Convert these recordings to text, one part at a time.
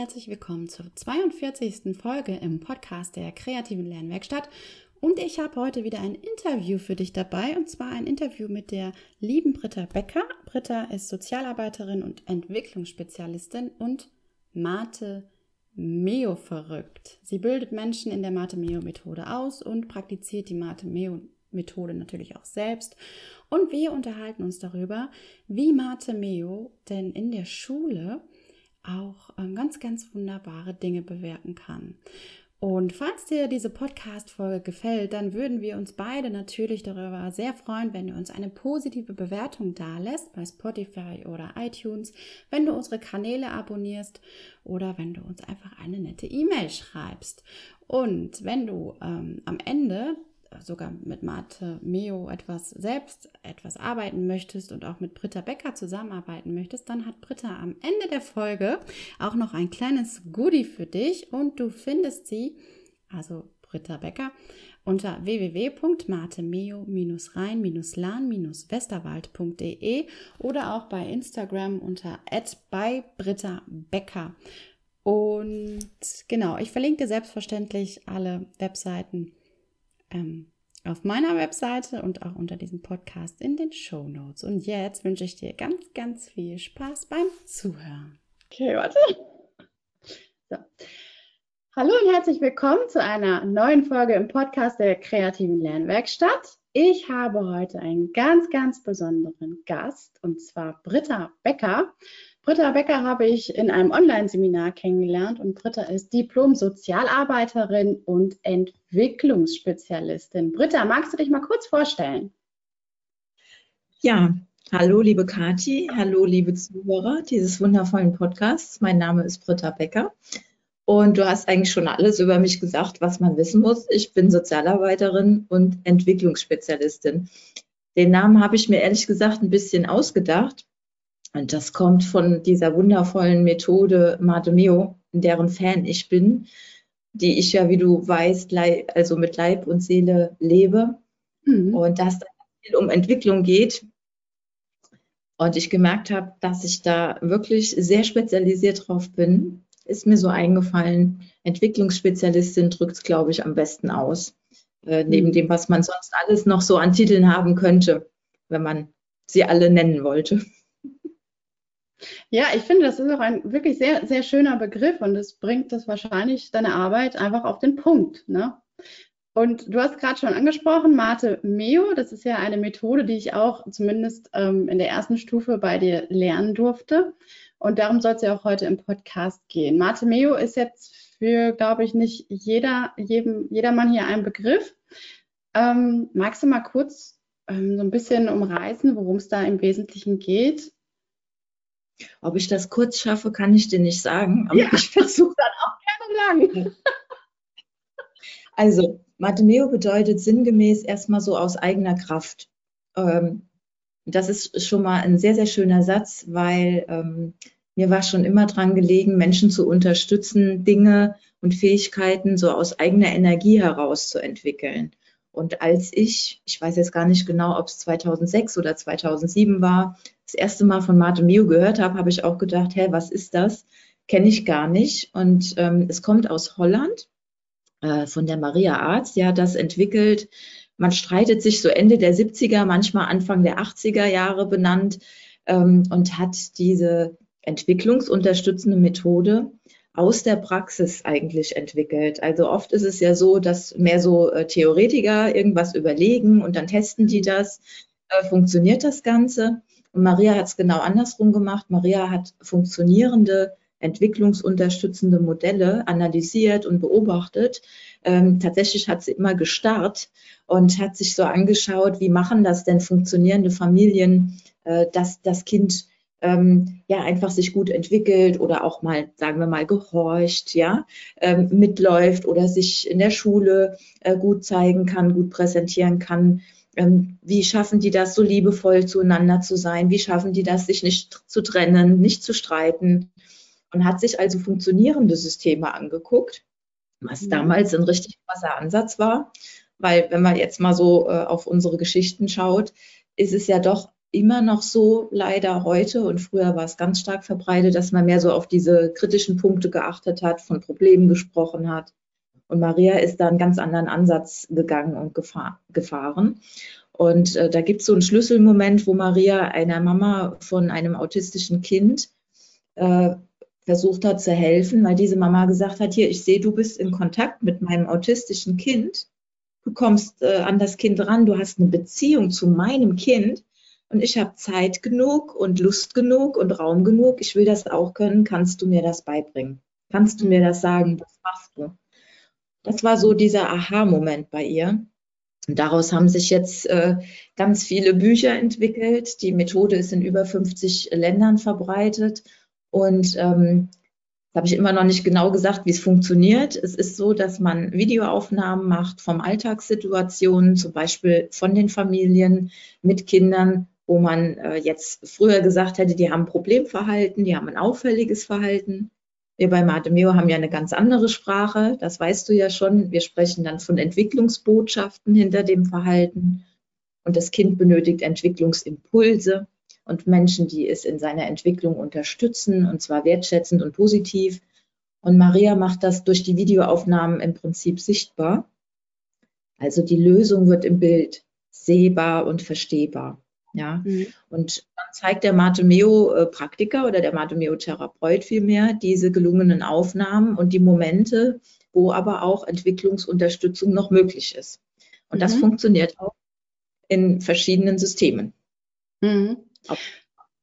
Herzlich willkommen zur 42. Folge im Podcast der kreativen Lernwerkstatt. Und ich habe heute wieder ein Interview für dich dabei, und zwar ein Interview mit der lieben Britta Becker. Britta ist Sozialarbeiterin und Entwicklungsspezialistin und Mate Meo verrückt. Sie bildet Menschen in der Mate Meo Methode aus und praktiziert die Mate Meo Methode natürlich auch selbst. Und wir unterhalten uns darüber, wie Mate Meo denn in der Schule auch ähm, ganz, ganz wunderbare Dinge bewirken kann. Und falls dir diese Podcast-Folge gefällt, dann würden wir uns beide natürlich darüber sehr freuen, wenn du uns eine positive Bewertung dalässt bei Spotify oder iTunes, wenn du unsere Kanäle abonnierst oder wenn du uns einfach eine nette E-Mail schreibst. Und wenn du ähm, am Ende sogar mit Mate Meo etwas selbst etwas arbeiten möchtest und auch mit Britta Becker zusammenarbeiten möchtest, dann hat Britta am Ende der Folge auch noch ein kleines Goodie für dich und du findest sie, also Britta Becker, unter www.martemeo-rein-lan-westerwald.de oder auch bei Instagram unter @bei_britta_becker. Und genau, ich verlinke selbstverständlich alle Webseiten ähm, auf meiner Webseite und auch unter diesem Podcast in den Show Notes. Und jetzt wünsche ich dir ganz, ganz viel Spaß beim Zuhören. Okay, warte. So. Hallo und herzlich willkommen zu einer neuen Folge im Podcast der kreativen Lernwerkstatt. Ich habe heute einen ganz, ganz besonderen Gast und zwar Britta Becker. Britta Becker habe ich in einem Online-Seminar kennengelernt und Britta ist Diplom-Sozialarbeiterin und Entwicklungsspezialistin. Britta, magst du dich mal kurz vorstellen? Ja, hallo liebe Kathi, hallo liebe Zuhörer dieses wundervollen Podcasts. Mein Name ist Britta Becker und du hast eigentlich schon alles über mich gesagt, was man wissen muss. Ich bin Sozialarbeiterin und Entwicklungsspezialistin. Den Namen habe ich mir ehrlich gesagt ein bisschen ausgedacht, und das kommt von dieser wundervollen Methode Mademeo, in deren Fan ich bin, die ich ja, wie du weißt, also mit Leib und Seele lebe. Mhm. Und dass es viel um Entwicklung geht. Und ich gemerkt habe, dass ich da wirklich sehr spezialisiert drauf bin, ist mir so eingefallen. Entwicklungsspezialistin drückt es, glaube ich, am besten aus. Äh, neben mhm. dem, was man sonst alles noch so an Titeln haben könnte, wenn man sie alle nennen wollte. Ja, ich finde, das ist auch ein wirklich sehr, sehr schöner Begriff und es bringt das wahrscheinlich deine Arbeit einfach auf den Punkt. Ne? Und du hast gerade schon angesprochen, Mate Meo, das ist ja eine Methode, die ich auch zumindest ähm, in der ersten Stufe bei dir lernen durfte. Und darum soll es ja auch heute im Podcast gehen. Mate Meo ist jetzt für, glaube ich, nicht jeder, jedem, jedermann hier ein Begriff. Ähm, magst du mal kurz ähm, so ein bisschen umreißen, worum es da im Wesentlichen geht? Ob ich das kurz schaffe, kann ich dir nicht sagen. Aber ja, ich versuche dann auch gerne lang. Also, Matemeo bedeutet sinngemäß erstmal so aus eigener Kraft. Ähm, das ist schon mal ein sehr, sehr schöner Satz, weil ähm, mir war schon immer dran gelegen, Menschen zu unterstützen, Dinge und Fähigkeiten so aus eigener Energie heraus zu entwickeln. Und als ich, ich weiß jetzt gar nicht genau, ob es 2006 oder 2007 war, das erste Mal von Mate Mio gehört habe, habe ich auch gedacht, hä, was ist das? Kenne ich gar nicht. Und ähm, es kommt aus Holland äh, von der Maria Arzt. Die hat das entwickelt. Man streitet sich so Ende der 70er, manchmal Anfang der 80er Jahre benannt ähm, und hat diese entwicklungsunterstützende Methode aus der Praxis eigentlich entwickelt. Also oft ist es ja so, dass mehr so äh, Theoretiker irgendwas überlegen und dann testen die das. Äh, funktioniert das Ganze? Und Maria hat es genau andersrum gemacht. Maria hat funktionierende, entwicklungsunterstützende Modelle analysiert und beobachtet. Ähm, tatsächlich hat sie immer gestarrt und hat sich so angeschaut, wie machen das denn funktionierende Familien, äh, dass das Kind ähm, ja einfach sich gut entwickelt oder auch mal, sagen wir mal, gehorcht, ja, ähm, mitläuft oder sich in der Schule äh, gut zeigen kann, gut präsentieren kann. Ähm, wie schaffen die das, so liebevoll zueinander zu sein? Wie schaffen die das, sich nicht zu trennen, nicht zu streiten? Und hat sich also funktionierende Systeme angeguckt, was mhm. damals ein richtig krasser Ansatz war. Weil wenn man jetzt mal so äh, auf unsere Geschichten schaut, ist es ja doch immer noch so, leider heute, und früher war es ganz stark verbreitet, dass man mehr so auf diese kritischen Punkte geachtet hat, von Problemen gesprochen hat. Und Maria ist da einen ganz anderen Ansatz gegangen und gefahr, gefahren. Und äh, da gibt es so einen Schlüsselmoment, wo Maria einer Mama von einem autistischen Kind äh, versucht hat zu helfen, weil diese Mama gesagt hat, hier, ich sehe, du bist in Kontakt mit meinem autistischen Kind. Du kommst äh, an das Kind ran, du hast eine Beziehung zu meinem Kind und ich habe Zeit genug und Lust genug und Raum genug. Ich will das auch können. Kannst du mir das beibringen? Kannst du mir das sagen? Was machst du? Das war so dieser Aha-Moment bei ihr. Und daraus haben sich jetzt äh, ganz viele Bücher entwickelt. Die Methode ist in über 50 Ländern verbreitet. Und ähm, habe ich immer noch nicht genau gesagt, wie es funktioniert. Es ist so, dass man Videoaufnahmen macht vom Alltagssituationen, zum Beispiel von den Familien mit Kindern wo man äh, jetzt früher gesagt hätte, die haben Problemverhalten, die haben ein auffälliges Verhalten. Wir bei Matemeo haben ja eine ganz andere Sprache, das weißt du ja schon. Wir sprechen dann von Entwicklungsbotschaften hinter dem Verhalten. Und das Kind benötigt Entwicklungsimpulse und Menschen, die es in seiner Entwicklung unterstützen, und zwar wertschätzend und positiv. Und Maria macht das durch die Videoaufnahmen im Prinzip sichtbar. Also die Lösung wird im Bild sehbar und verstehbar. Ja, mhm. und dann zeigt der Matemeo-Praktiker oder der Matemeo-Therapeut vielmehr diese gelungenen Aufnahmen und die Momente, wo aber auch Entwicklungsunterstützung noch möglich ist. Und mhm. das funktioniert auch in verschiedenen Systemen. Mhm. Ob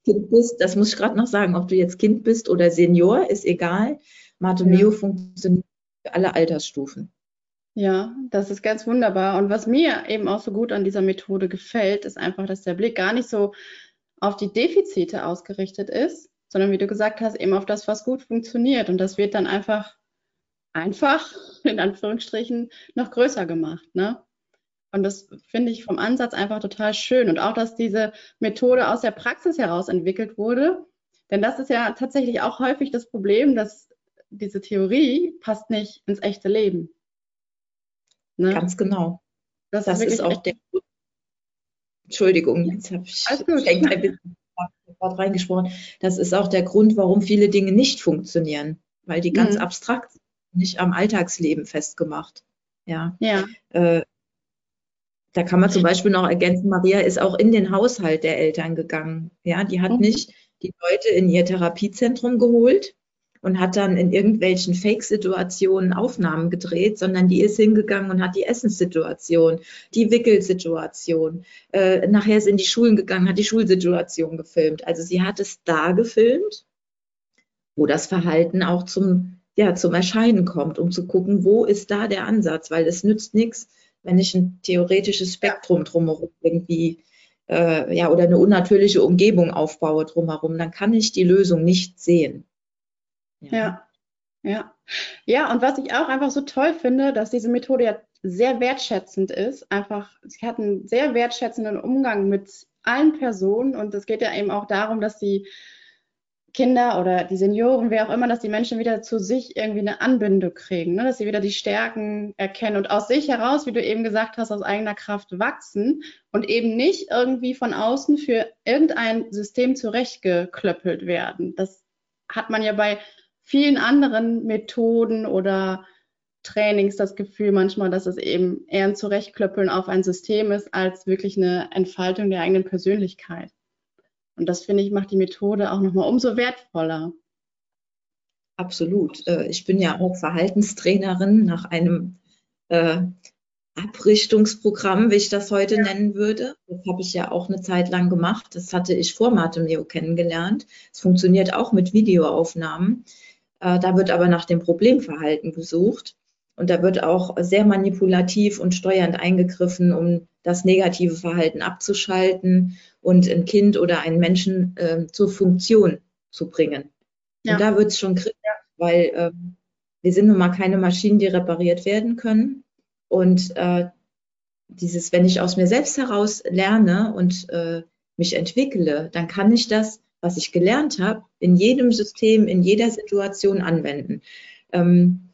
du Kind bist, das muss ich gerade noch sagen, ob du jetzt Kind bist oder Senior, ist egal. Matemeo ja. funktioniert für alle Altersstufen. Ja, das ist ganz wunderbar. Und was mir eben auch so gut an dieser Methode gefällt, ist einfach, dass der Blick gar nicht so auf die Defizite ausgerichtet ist, sondern wie du gesagt hast, eben auf das, was gut funktioniert. Und das wird dann einfach einfach, in Anführungsstrichen, noch größer gemacht. Ne? Und das finde ich vom Ansatz einfach total schön. Und auch, dass diese Methode aus der Praxis heraus entwickelt wurde. Denn das ist ja tatsächlich auch häufig das Problem, dass diese Theorie passt nicht ins echte Leben. Ne? Ganz genau. Das, das ist, ist auch der Grund. Entschuldigung, jetzt habe ich ein bisschen reingesprochen. Das ist auch der Grund, warum viele Dinge nicht funktionieren, weil die ganz mhm. abstrakt sind, nicht am Alltagsleben festgemacht. Ja. ja. Äh, da kann man zum Beispiel noch ergänzen, Maria ist auch in den Haushalt der Eltern gegangen. Ja, die hat mhm. nicht die Leute in ihr Therapiezentrum geholt, und hat dann in irgendwelchen Fake-Situationen Aufnahmen gedreht, sondern die ist hingegangen und hat die Essenssituation, die Wickelsituation, äh, nachher ist in die Schulen gegangen, hat die Schulsituation gefilmt. Also sie hat es da gefilmt, wo das Verhalten auch zum, ja, zum Erscheinen kommt, um zu gucken, wo ist da der Ansatz, weil es nützt nichts, wenn ich ein theoretisches Spektrum drumherum irgendwie äh, ja, oder eine unnatürliche Umgebung aufbaue drumherum, dann kann ich die Lösung nicht sehen. Ja. ja. Ja, und was ich auch einfach so toll finde, dass diese Methode ja sehr wertschätzend ist. Einfach, sie hat einen sehr wertschätzenden Umgang mit allen Personen und es geht ja eben auch darum, dass die Kinder oder die Senioren, wer auch immer, dass die Menschen wieder zu sich irgendwie eine Anbindung kriegen, ne? dass sie wieder die Stärken erkennen und aus sich heraus, wie du eben gesagt hast, aus eigener Kraft wachsen und eben nicht irgendwie von außen für irgendein System zurechtgeklöppelt werden. Das hat man ja bei vielen anderen Methoden oder Trainings das Gefühl manchmal, dass es eben eher ein Zurechtklöppeln auf ein System ist, als wirklich eine Entfaltung der eigenen Persönlichkeit. Und das finde ich macht die Methode auch nochmal umso wertvoller. Absolut. Äh, ich bin ja auch Verhaltenstrainerin nach einem äh, Abrichtungsprogramm, wie ich das heute ja. nennen würde. Das habe ich ja auch eine Zeit lang gemacht. Das hatte ich vor Matemeo kennengelernt. Es funktioniert auch mit Videoaufnahmen. Äh, da wird aber nach dem Problemverhalten gesucht. Und da wird auch sehr manipulativ und steuernd eingegriffen, um das negative Verhalten abzuschalten und ein Kind oder einen Menschen äh, zur Funktion zu bringen. Ja. Und da wird es schon kritisch, weil äh, wir sind nun mal keine Maschinen, die repariert werden können. Und äh, dieses, wenn ich aus mir selbst heraus lerne und äh, mich entwickle, dann kann ich das, was ich gelernt habe, in jedem System, in jeder Situation anwenden. Ähm,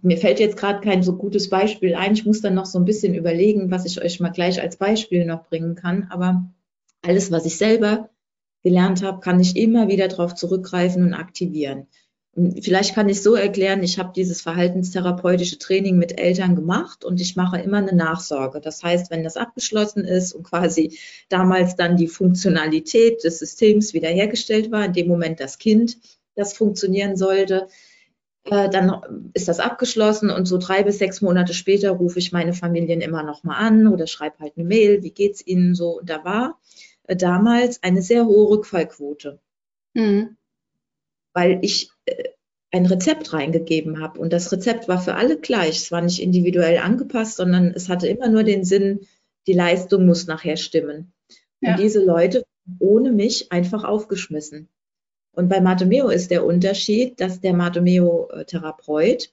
mir fällt jetzt gerade kein so gutes Beispiel ein. Ich muss dann noch so ein bisschen überlegen, was ich euch mal gleich als Beispiel noch bringen kann. Aber alles, was ich selber gelernt habe, kann ich immer wieder darauf zurückgreifen und aktivieren. Vielleicht kann ich so erklären, ich habe dieses verhaltenstherapeutische Training mit Eltern gemacht und ich mache immer eine Nachsorge. Das heißt, wenn das abgeschlossen ist und quasi damals dann die Funktionalität des Systems wiederhergestellt war, in dem Moment das Kind das funktionieren sollte, äh, dann ist das abgeschlossen und so drei bis sechs Monate später rufe ich meine Familien immer noch mal an oder schreibe halt eine Mail, wie geht's ihnen so? Und da war äh, damals eine sehr hohe Rückfallquote. Mhm weil ich äh, ein Rezept reingegeben habe. Und das Rezept war für alle gleich. Es war nicht individuell angepasst, sondern es hatte immer nur den Sinn, die Leistung muss nachher stimmen. Ja. Und diese Leute ohne mich einfach aufgeschmissen. Und bei Matomeo ist der Unterschied, dass der Matomeo-Therapeut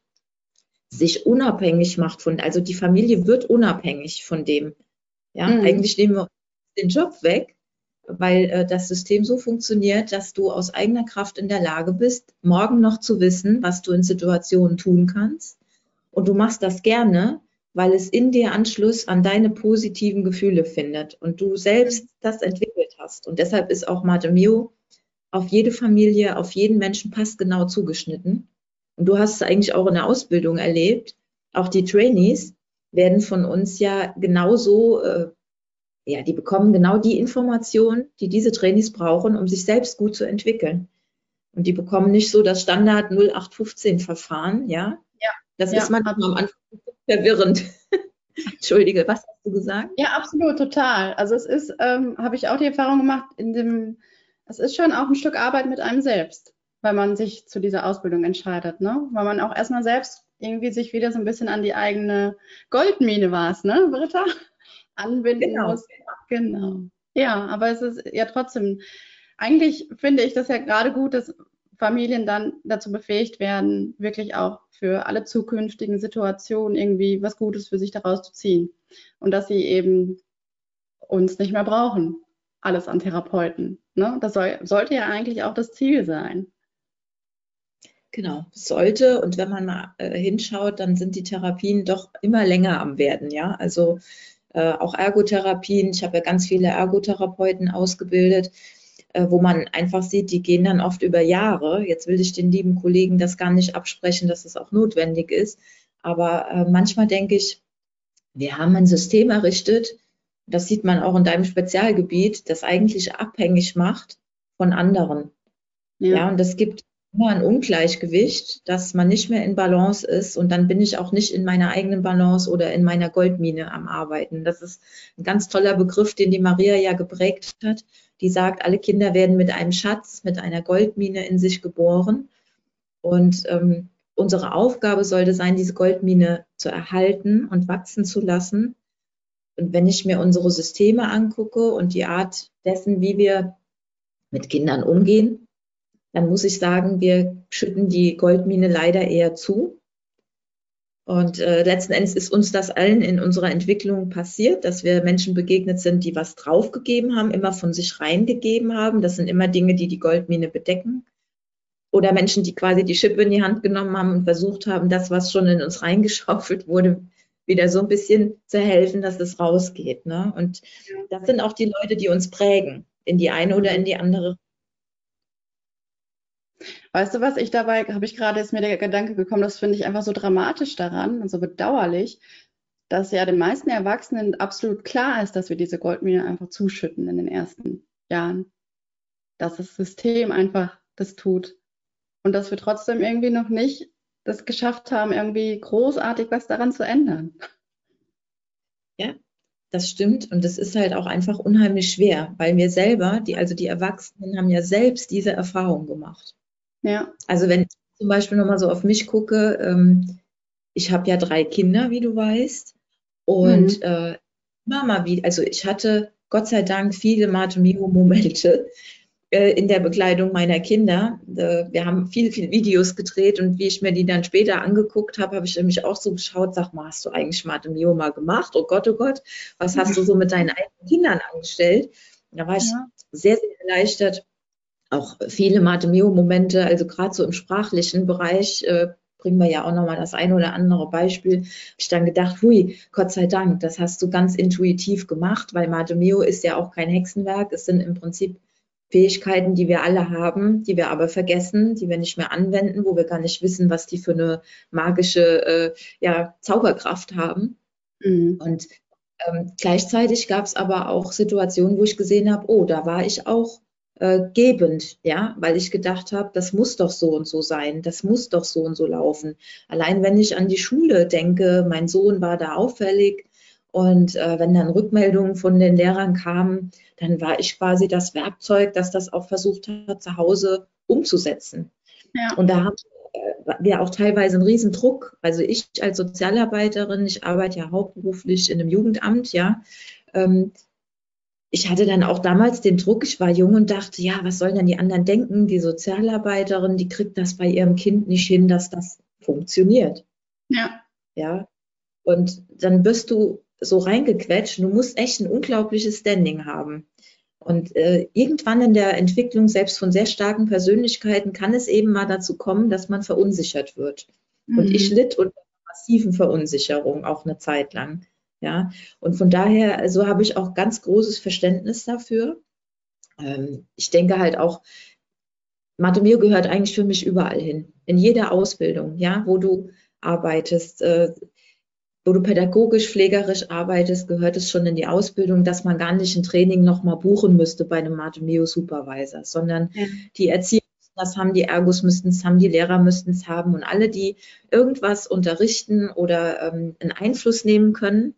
sich unabhängig macht von, also die Familie wird unabhängig von dem. Ja, mhm. eigentlich nehmen wir den Job weg weil äh, das System so funktioniert, dass du aus eigener Kraft in der Lage bist, morgen noch zu wissen, was du in Situationen tun kannst. Und du machst das gerne, weil es in dir Anschluss an deine positiven Gefühle findet und du selbst das entwickelt hast. Und deshalb ist auch Mate Mio auf jede Familie, auf jeden Menschen passgenau zugeschnitten. Und du hast es eigentlich auch in der Ausbildung erlebt. Auch die Trainees werden von uns ja genauso äh, ja, die bekommen genau die Informationen, die diese Trainees brauchen, um sich selbst gut zu entwickeln. Und die bekommen nicht so das Standard 0815 Verfahren, ja. Ja. Das ja, ist manchmal am Anfang verwirrend. Entschuldige, was hast du gesagt? Ja, absolut, total. Also es ist, ähm, habe ich auch die Erfahrung gemacht, in dem, es ist schon auch ein Stück Arbeit mit einem selbst, weil man sich zu dieser Ausbildung entscheidet, ne? Weil man auch erstmal selbst irgendwie sich wieder so ein bisschen an die eigene Goldmine war, ne, Britta? Anbinden genau. muss. Genau. Ja, aber es ist ja trotzdem, eigentlich finde ich das ja gerade gut, dass Familien dann dazu befähigt werden, wirklich auch für alle zukünftigen Situationen irgendwie was Gutes für sich daraus zu ziehen. Und dass sie eben uns nicht mehr brauchen, alles an Therapeuten. Ne? Das soll, sollte ja eigentlich auch das Ziel sein. Genau, sollte. Und wenn man mal äh, hinschaut, dann sind die Therapien doch immer länger am werden. Ja, also äh, auch Ergotherapien. Ich habe ja ganz viele Ergotherapeuten ausgebildet, äh, wo man einfach sieht, die gehen dann oft über Jahre. Jetzt will ich den lieben Kollegen das gar nicht absprechen, dass es das auch notwendig ist. Aber äh, manchmal denke ich, wir haben ein System errichtet, das sieht man auch in deinem Spezialgebiet, das eigentlich abhängig macht von anderen. Ja, ja und es gibt immer ein Ungleichgewicht, dass man nicht mehr in Balance ist und dann bin ich auch nicht in meiner eigenen Balance oder in meiner Goldmine am Arbeiten. Das ist ein ganz toller Begriff, den die Maria ja geprägt hat. Die sagt, alle Kinder werden mit einem Schatz, mit einer Goldmine in sich geboren. Und ähm, unsere Aufgabe sollte sein, diese Goldmine zu erhalten und wachsen zu lassen. Und wenn ich mir unsere Systeme angucke und die Art dessen, wie wir mit Kindern umgehen, dann muss ich sagen, wir schütten die Goldmine leider eher zu. Und äh, letzten Endes ist uns das allen in unserer Entwicklung passiert, dass wir Menschen begegnet sind, die was draufgegeben haben, immer von sich reingegeben haben. Das sind immer Dinge, die die Goldmine bedecken. Oder Menschen, die quasi die Schippe in die Hand genommen haben und versucht haben, das, was schon in uns reingeschaufelt wurde, wieder so ein bisschen zu helfen, dass es rausgeht. Ne? Und das sind auch die Leute, die uns prägen, in die eine oder in die andere Weißt du was, ich dabei, habe ich gerade, ist mir der Gedanke gekommen, das finde ich einfach so dramatisch daran und so bedauerlich, dass ja den meisten Erwachsenen absolut klar ist, dass wir diese Goldmine einfach zuschütten in den ersten Jahren. Dass das System einfach das tut. Und dass wir trotzdem irgendwie noch nicht das geschafft haben, irgendwie großartig was daran zu ändern. Ja, das stimmt. Und das ist halt auch einfach unheimlich schwer, weil wir selber, die, also die Erwachsenen, haben ja selbst diese Erfahrung gemacht. Ja. Also wenn ich zum Beispiel nochmal so auf mich gucke, ähm, ich habe ja drei Kinder, wie du weißt. Und mhm. äh, Mama, wie, also ich hatte Gott sei Dank viele Matomio-Momente äh, in der Begleitung meiner Kinder. Äh, wir haben viele, viele Videos gedreht und wie ich mir die dann später angeguckt habe, habe ich nämlich auch so geschaut, sag mal, hast du eigentlich Matomio mal gemacht? Oh Gott, oh Gott, was hast du so mit deinen eigenen Kindern angestellt? Da war ich ja. sehr, sehr erleichtert. Auch viele Matemeo-Momente, also gerade so im sprachlichen Bereich, äh, bringen wir ja auch nochmal das eine oder andere Beispiel, habe ich dann gedacht, hui, Gott sei Dank, das hast du ganz intuitiv gemacht, weil Matemeo ist ja auch kein Hexenwerk, es sind im Prinzip Fähigkeiten, die wir alle haben, die wir aber vergessen, die wir nicht mehr anwenden, wo wir gar nicht wissen, was die für eine magische äh, ja, Zauberkraft haben. Mhm. Und ähm, gleichzeitig gab es aber auch Situationen, wo ich gesehen habe, oh, da war ich auch äh, gebend, ja, weil ich gedacht habe, das muss doch so und so sein, das muss doch so und so laufen. Allein wenn ich an die Schule denke, mein Sohn war da auffällig und äh, wenn dann Rückmeldungen von den Lehrern kamen, dann war ich quasi das Werkzeug, das das auch versucht hat, zu Hause umzusetzen. Ja. Und da haben wir auch teilweise einen Riesendruck. Also ich als Sozialarbeiterin, ich arbeite ja hauptberuflich in einem Jugendamt, ja. Ähm, ich hatte dann auch damals den Druck, ich war jung und dachte, ja, was sollen denn die anderen denken? Die Sozialarbeiterin, die kriegt das bei ihrem Kind nicht hin, dass das funktioniert. Ja. Ja. Und dann wirst du so reingequetscht. Du musst echt ein unglaubliches Standing haben. Und äh, irgendwann in der Entwicklung selbst von sehr starken Persönlichkeiten kann es eben mal dazu kommen, dass man verunsichert wird. Mhm. Und ich litt unter massiven Verunsicherung auch eine Zeit lang. Ja, und von daher, so also habe ich auch ganz großes Verständnis dafür. Ähm, ich denke halt auch, Matomio gehört eigentlich für mich überall hin. In jeder Ausbildung, ja, wo du arbeitest, äh, wo du pädagogisch, pflegerisch arbeitest, gehört es schon in die Ausbildung, dass man gar nicht ein Training nochmal buchen müsste bei einem Matomeo-Supervisor, sondern ja. die Erzieher das haben, die Ergos müssten es haben, die Lehrer müssten es haben und alle, die irgendwas unterrichten oder ähm, einen Einfluss nehmen können,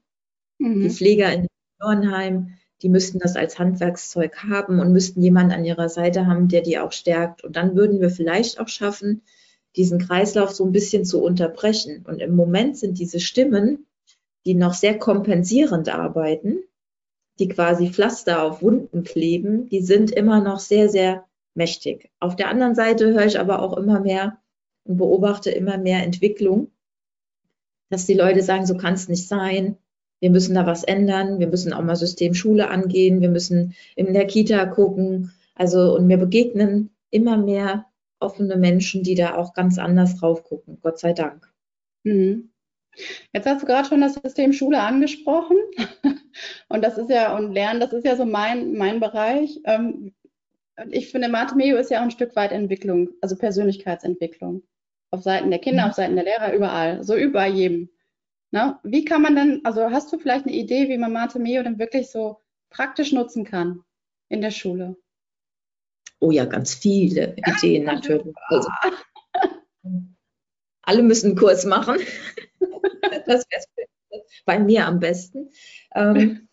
mhm. die Pfleger in Dornheim, die müssten das als Handwerkszeug haben und müssten jemand an ihrer Seite haben, der die auch stärkt. Und dann würden wir vielleicht auch schaffen, diesen Kreislauf so ein bisschen zu unterbrechen. Und im Moment sind diese Stimmen, die noch sehr kompensierend arbeiten, die quasi Pflaster auf Wunden kleben, die sind immer noch sehr, sehr mächtig. Auf der anderen Seite höre ich aber auch immer mehr und beobachte immer mehr Entwicklung, dass die Leute sagen, so kann es nicht sein. Wir müssen da was ändern. Wir müssen auch mal System Schule angehen. Wir müssen in der Kita gucken. Also, und mir begegnen immer mehr offene Menschen, die da auch ganz anders drauf gucken. Gott sei Dank. Mhm. Jetzt hast du gerade schon das System Schule angesprochen. Und das ist ja, und Lernen, das ist ja so mein, mein Bereich. Ähm, ich finde, Mathemeo ist ja auch ein Stück weit Entwicklung, also Persönlichkeitsentwicklung. Auf Seiten der Kinder, mhm. auf Seiten der Lehrer, überall. So über jedem. Na, wie kann man denn, also hast du vielleicht eine Idee, wie man Mathemeo denn wirklich so praktisch nutzen kann in der Schule? Oh ja, ganz viele Ideen natürlich. Also, alle müssen einen Kurs machen. das wäre bei mir am besten. Ähm,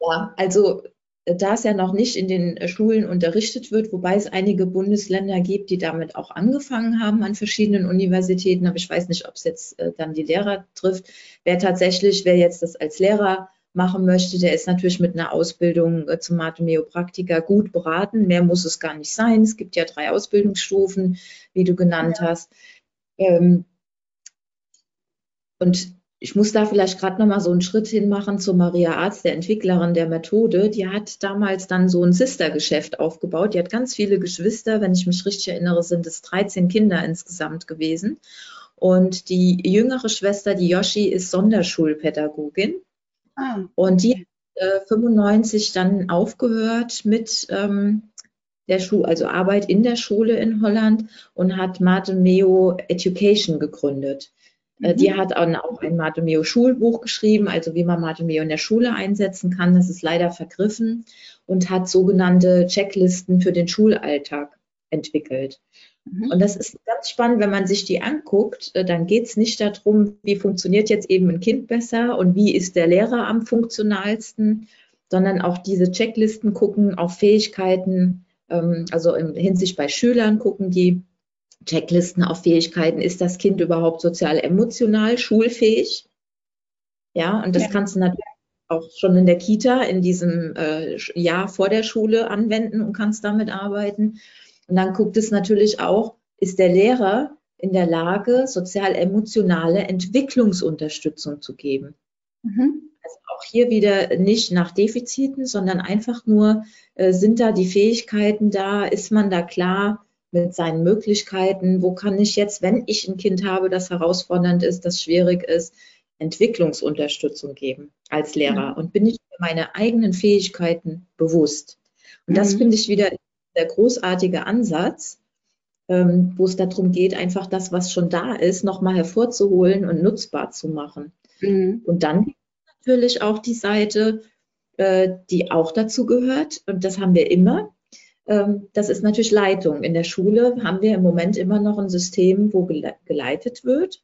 ja, also da es ja noch nicht in den Schulen unterrichtet wird, wobei es einige Bundesländer gibt, die damit auch angefangen haben an verschiedenen Universitäten, aber ich weiß nicht, ob es jetzt äh, dann die Lehrer trifft. Wer tatsächlich, wer jetzt das als Lehrer machen möchte, der ist natürlich mit einer Ausbildung äh, zum Mathemeo-Praktiker gut beraten. Mehr muss es gar nicht sein. Es gibt ja drei Ausbildungsstufen, wie du genannt ja. hast. Ähm, und ich muss da vielleicht gerade noch mal so einen Schritt hin machen zu Maria Arzt, der Entwicklerin der Methode. Die hat damals dann so ein Sistergeschäft aufgebaut. Die hat ganz viele Geschwister. Wenn ich mich richtig erinnere, sind es 13 Kinder insgesamt gewesen. Und die jüngere Schwester, die Yoshi, ist Sonderschulpädagogin. Ah. Und die hat äh, 95 dann aufgehört mit ähm, der Schule, also Arbeit in der Schule in Holland und hat Matemeo Education gegründet. Äh, mhm. Die hat auch ein Matemeo Schulbuch geschrieben, also wie man Matemeo in der Schule einsetzen kann. Das ist leider vergriffen und hat sogenannte Checklisten für den Schulalltag entwickelt. Mhm. Und das ist ganz spannend, wenn man sich die anguckt, äh, dann geht es nicht darum, wie funktioniert jetzt eben ein Kind besser und wie ist der Lehrer am funktionalsten, sondern auch diese Checklisten gucken auf Fähigkeiten, ähm, also in Hinsicht bei Schülern gucken die, Checklisten auf Fähigkeiten. Ist das Kind überhaupt sozial-emotional schulfähig? Ja, und das ja. kannst du natürlich auch schon in der Kita in diesem äh, Jahr vor der Schule anwenden und kannst damit arbeiten. Und dann guckt es natürlich auch, ist der Lehrer in der Lage, sozial-emotionale Entwicklungsunterstützung zu geben. Mhm. Also auch hier wieder nicht nach Defiziten, sondern einfach nur, äh, sind da die Fähigkeiten da, ist man da klar mit seinen Möglichkeiten, wo kann ich jetzt, wenn ich ein Kind habe, das herausfordernd ist, das schwierig ist, Entwicklungsunterstützung geben als Lehrer mhm. und bin ich mir meine eigenen Fähigkeiten bewusst. Und das mhm. finde ich wieder der großartige Ansatz, ähm, wo es darum geht, einfach das, was schon da ist, nochmal hervorzuholen und nutzbar zu machen. Mhm. Und dann natürlich auch die Seite, äh, die auch dazu gehört, und das haben wir immer. Ähm, das ist natürlich Leitung. In der Schule haben wir im Moment immer noch ein System, wo geleitet wird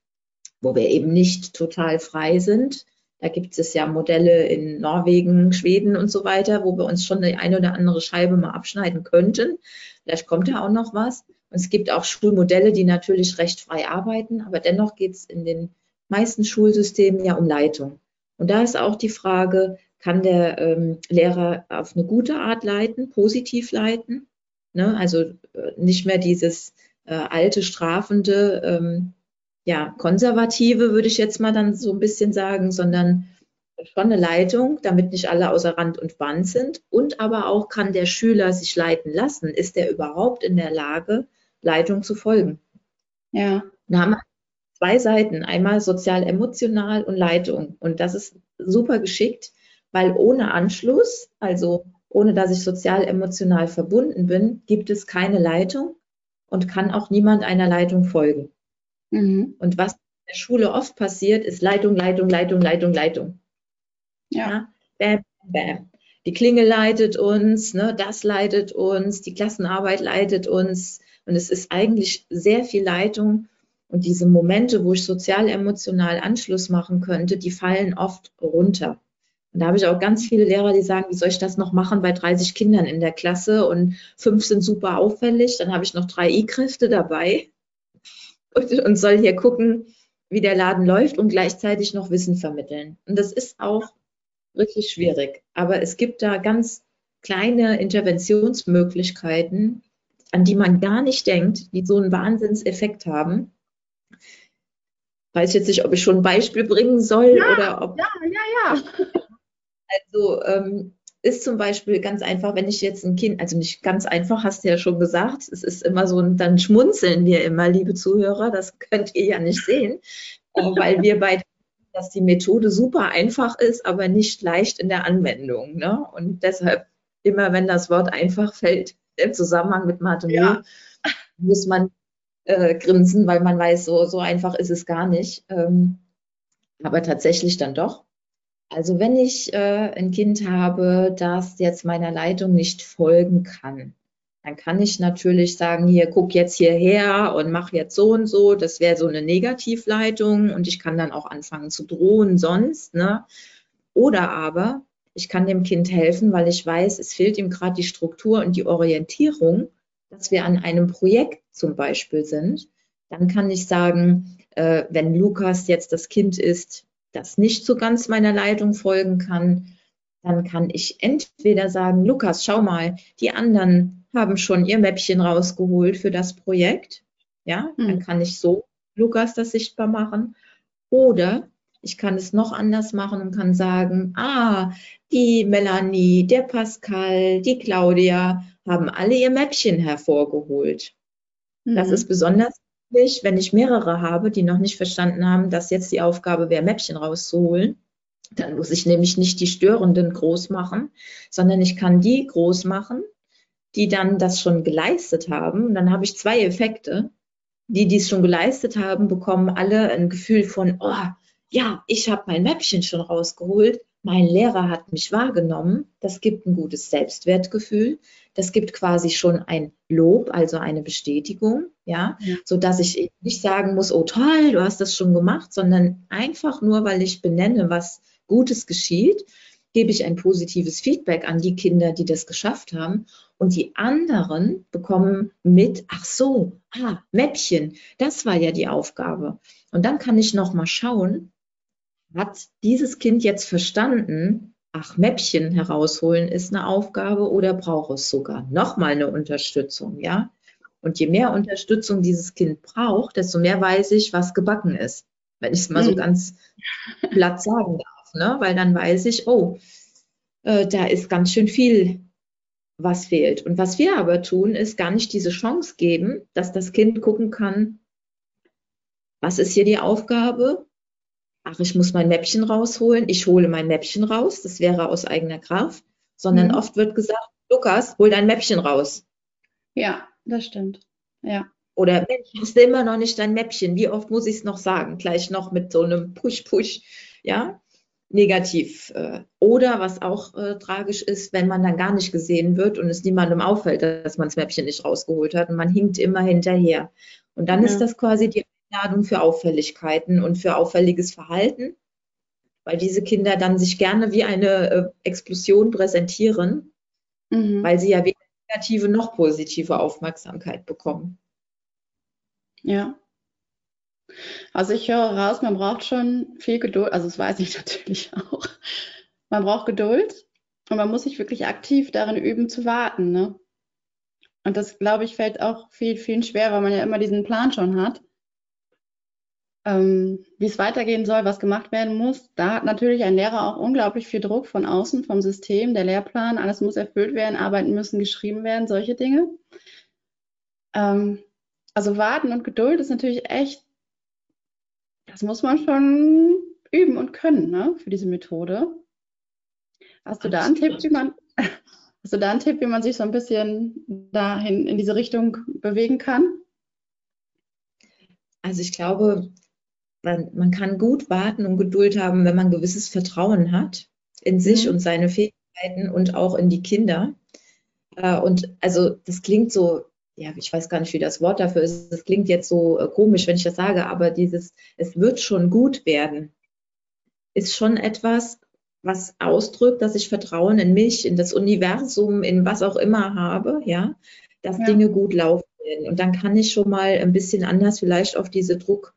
wo wir eben nicht total frei sind. Da gibt es ja Modelle in Norwegen, Schweden und so weiter, wo wir uns schon die eine oder andere Scheibe mal abschneiden könnten. Vielleicht kommt da auch noch was. Und es gibt auch Schulmodelle, die natürlich recht frei arbeiten, aber dennoch geht es in den meisten Schulsystemen ja um Leitung. Und da ist auch die Frage, kann der ähm, Lehrer auf eine gute Art leiten, positiv leiten? Ne? Also äh, nicht mehr dieses äh, alte, strafende, ähm, ja, konservative, würde ich jetzt mal dann so ein bisschen sagen, sondern schon eine Leitung, damit nicht alle außer Rand und Band sind. Und aber auch kann der Schüler sich leiten lassen. Ist er überhaupt in der Lage, Leitung zu folgen? Ja. Da haben wir zwei Seiten, einmal sozial-emotional und Leitung. Und das ist super geschickt, weil ohne Anschluss, also ohne dass ich sozial-emotional verbunden bin, gibt es keine Leitung und kann auch niemand einer Leitung folgen. Mhm. Und was in der Schule oft passiert, ist Leitung, Leitung, Leitung, Leitung, Leitung. Ja. ja? Bam, bam. Die Klingel leitet uns, ne, das leitet uns, die Klassenarbeit leitet uns. Und es ist eigentlich sehr viel Leitung. Und diese Momente, wo ich sozial-emotional Anschluss machen könnte, die fallen oft runter. Und da habe ich auch ganz viele Lehrer, die sagen, wie soll ich das noch machen bei 30 Kindern in der Klasse und fünf sind super auffällig, dann habe ich noch drei I-Kräfte dabei und, und soll hier gucken, wie der Laden läuft und gleichzeitig noch Wissen vermitteln. Und das ist auch wirklich schwierig. Aber es gibt da ganz kleine Interventionsmöglichkeiten, an die man gar nicht denkt, die so einen Wahnsinnseffekt haben. Weiß jetzt nicht, ob ich schon ein Beispiel bringen soll ja, oder ob. Ja, ja, ja. Also ähm, ist zum Beispiel ganz einfach, wenn ich jetzt ein Kind, also nicht ganz einfach, hast du ja schon gesagt, es ist immer so, dann schmunzeln wir immer, liebe Zuhörer, das könnt ihr ja nicht sehen, äh, weil wir beide, dass die Methode super einfach ist, aber nicht leicht in der Anwendung. Ne? Und deshalb immer, wenn das Wort einfach fällt im Zusammenhang mit Mathe, ja. muss man äh, grinsen, weil man weiß, so, so einfach ist es gar nicht. Ähm, aber tatsächlich dann doch. Also wenn ich äh, ein Kind habe, das jetzt meiner Leitung nicht folgen kann, dann kann ich natürlich sagen, hier, guck jetzt hierher und mach jetzt so und so. Das wäre so eine Negativleitung und ich kann dann auch anfangen zu drohen sonst. Ne? Oder aber ich kann dem Kind helfen, weil ich weiß, es fehlt ihm gerade die Struktur und die Orientierung, dass wir an einem Projekt zum Beispiel sind. Dann kann ich sagen, äh, wenn Lukas jetzt das Kind ist, das nicht so ganz meiner Leitung folgen kann, dann kann ich entweder sagen, Lukas, schau mal, die anderen haben schon ihr Mäppchen rausgeholt für das Projekt. Ja, hm. dann kann ich so Lukas das sichtbar machen. Oder ich kann es noch anders machen und kann sagen, ah, die Melanie, der Pascal, die Claudia haben alle ihr Mäppchen hervorgeholt. Mhm. Das hm. ist besonders wenn ich mehrere habe, die noch nicht verstanden haben, dass jetzt die Aufgabe wäre, Mäppchen rauszuholen, dann muss ich nämlich nicht die Störenden groß machen, sondern ich kann die groß machen, die dann das schon geleistet haben. Und dann habe ich zwei Effekte. Die, die es schon geleistet haben, bekommen alle ein Gefühl von, oh, ja, ich habe mein Mäppchen schon rausgeholt mein Lehrer hat mich wahrgenommen, das gibt ein gutes Selbstwertgefühl, das gibt quasi schon ein Lob, also eine Bestätigung, ja, ja. so dass ich nicht sagen muss, oh toll, du hast das schon gemacht, sondern einfach nur, weil ich benenne, was Gutes geschieht. gebe ich ein positives Feedback an die Kinder, die das geschafft haben. Und die anderen bekommen mit, ach so, ah, Mäppchen, das war ja die Aufgabe. Und dann kann ich noch mal schauen, hat dieses Kind jetzt verstanden, ach, Mäppchen herausholen ist eine Aufgabe oder braucht es sogar nochmal eine Unterstützung, ja? Und je mehr Unterstützung dieses Kind braucht, desto mehr weiß ich, was gebacken ist. Wenn ich es mal so hm. ganz platt sagen darf, ne? Weil dann weiß ich, oh, äh, da ist ganz schön viel, was fehlt. Und was wir aber tun, ist gar nicht diese Chance geben, dass das Kind gucken kann, was ist hier die Aufgabe? Ach, ich muss mein Mäppchen rausholen, ich hole mein Mäppchen raus, das wäre aus eigener Kraft, sondern mhm. oft wird gesagt, Lukas, hol dein Mäppchen raus. Ja, das stimmt. Ja. Oder Mensch, hast du immer noch nicht dein Mäppchen? Wie oft muss ich es noch sagen? Gleich noch mit so einem Push-Push, ja, negativ. Äh, oder was auch äh, tragisch ist, wenn man dann gar nicht gesehen wird und es niemandem auffällt, dass man das Mäppchen nicht rausgeholt hat und man hinkt immer hinterher. Und dann ja. ist das quasi die Einladung für Auffälligkeiten und für auffälliges Verhalten, weil diese Kinder dann sich gerne wie eine äh, Explosion präsentieren, mhm. weil sie ja weder negative noch positive Aufmerksamkeit bekommen. Ja. Also ich höre raus, man braucht schon viel Geduld, also das weiß ich natürlich auch. Man braucht Geduld und man muss sich wirklich aktiv darin üben zu warten. Ne? Und das, glaube ich, fällt auch viel, vielen schwer, weil man ja immer diesen Plan schon hat ähm, wie es weitergehen soll, was gemacht werden muss. Da hat natürlich ein Lehrer auch unglaublich viel Druck von außen, vom System, der Lehrplan, alles muss erfüllt werden, Arbeiten müssen geschrieben werden, solche Dinge. Ähm, also warten und Geduld ist natürlich echt, das muss man schon üben und können ne, für diese Methode. Hast du da einen Tipp, wie man, hast du da einen Tipp, wie man sich so ein bisschen dahin in diese Richtung bewegen kann? Also ich glaube, man, man kann gut warten und Geduld haben, wenn man gewisses Vertrauen hat in sich mhm. und seine Fähigkeiten und auch in die Kinder. Äh, und also das klingt so, ja, ich weiß gar nicht, wie das Wort dafür ist. Das klingt jetzt so äh, komisch, wenn ich das sage, aber dieses, es wird schon gut werden, ist schon etwas, was ausdrückt, dass ich Vertrauen in mich, in das Universum, in was auch immer habe, ja, dass ja. Dinge gut laufen werden. Und dann kann ich schon mal ein bisschen anders vielleicht auf diese Druck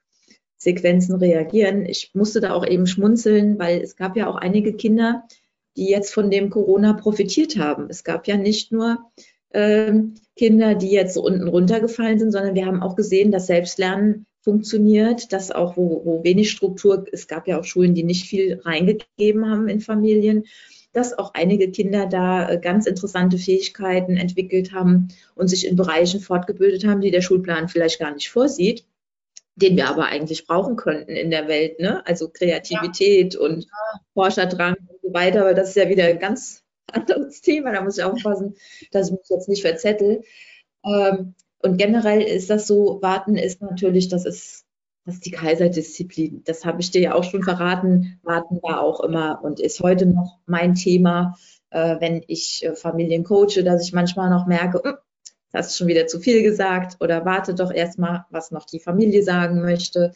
Sequenzen reagieren. Ich musste da auch eben schmunzeln, weil es gab ja auch einige Kinder, die jetzt von dem Corona profitiert haben. Es gab ja nicht nur ähm, Kinder, die jetzt so unten runtergefallen sind, sondern wir haben auch gesehen, dass Selbstlernen funktioniert, dass auch wo, wo wenig Struktur, es gab ja auch Schulen, die nicht viel reingegeben haben in Familien, dass auch einige Kinder da äh, ganz interessante Fähigkeiten entwickelt haben und sich in Bereichen fortgebildet haben, die der Schulplan vielleicht gar nicht vorsieht den wir aber eigentlich brauchen könnten in der Welt, ne? Also Kreativität ja. und Forscherdrang und so weiter, aber das ist ja wieder ein ganz anderes Thema, da muss ich aufpassen, dass ich mich jetzt nicht verzettel. Ähm, und generell ist das so, Warten ist natürlich, das ist, das ist die Kaiserdisziplin. Das habe ich dir ja auch schon verraten. Warten war auch immer und ist heute noch mein Thema, äh, wenn ich äh, Familien coache, dass ich manchmal noch merke, hm, hast schon wieder zu viel gesagt oder warte doch erstmal, was noch die Familie sagen möchte.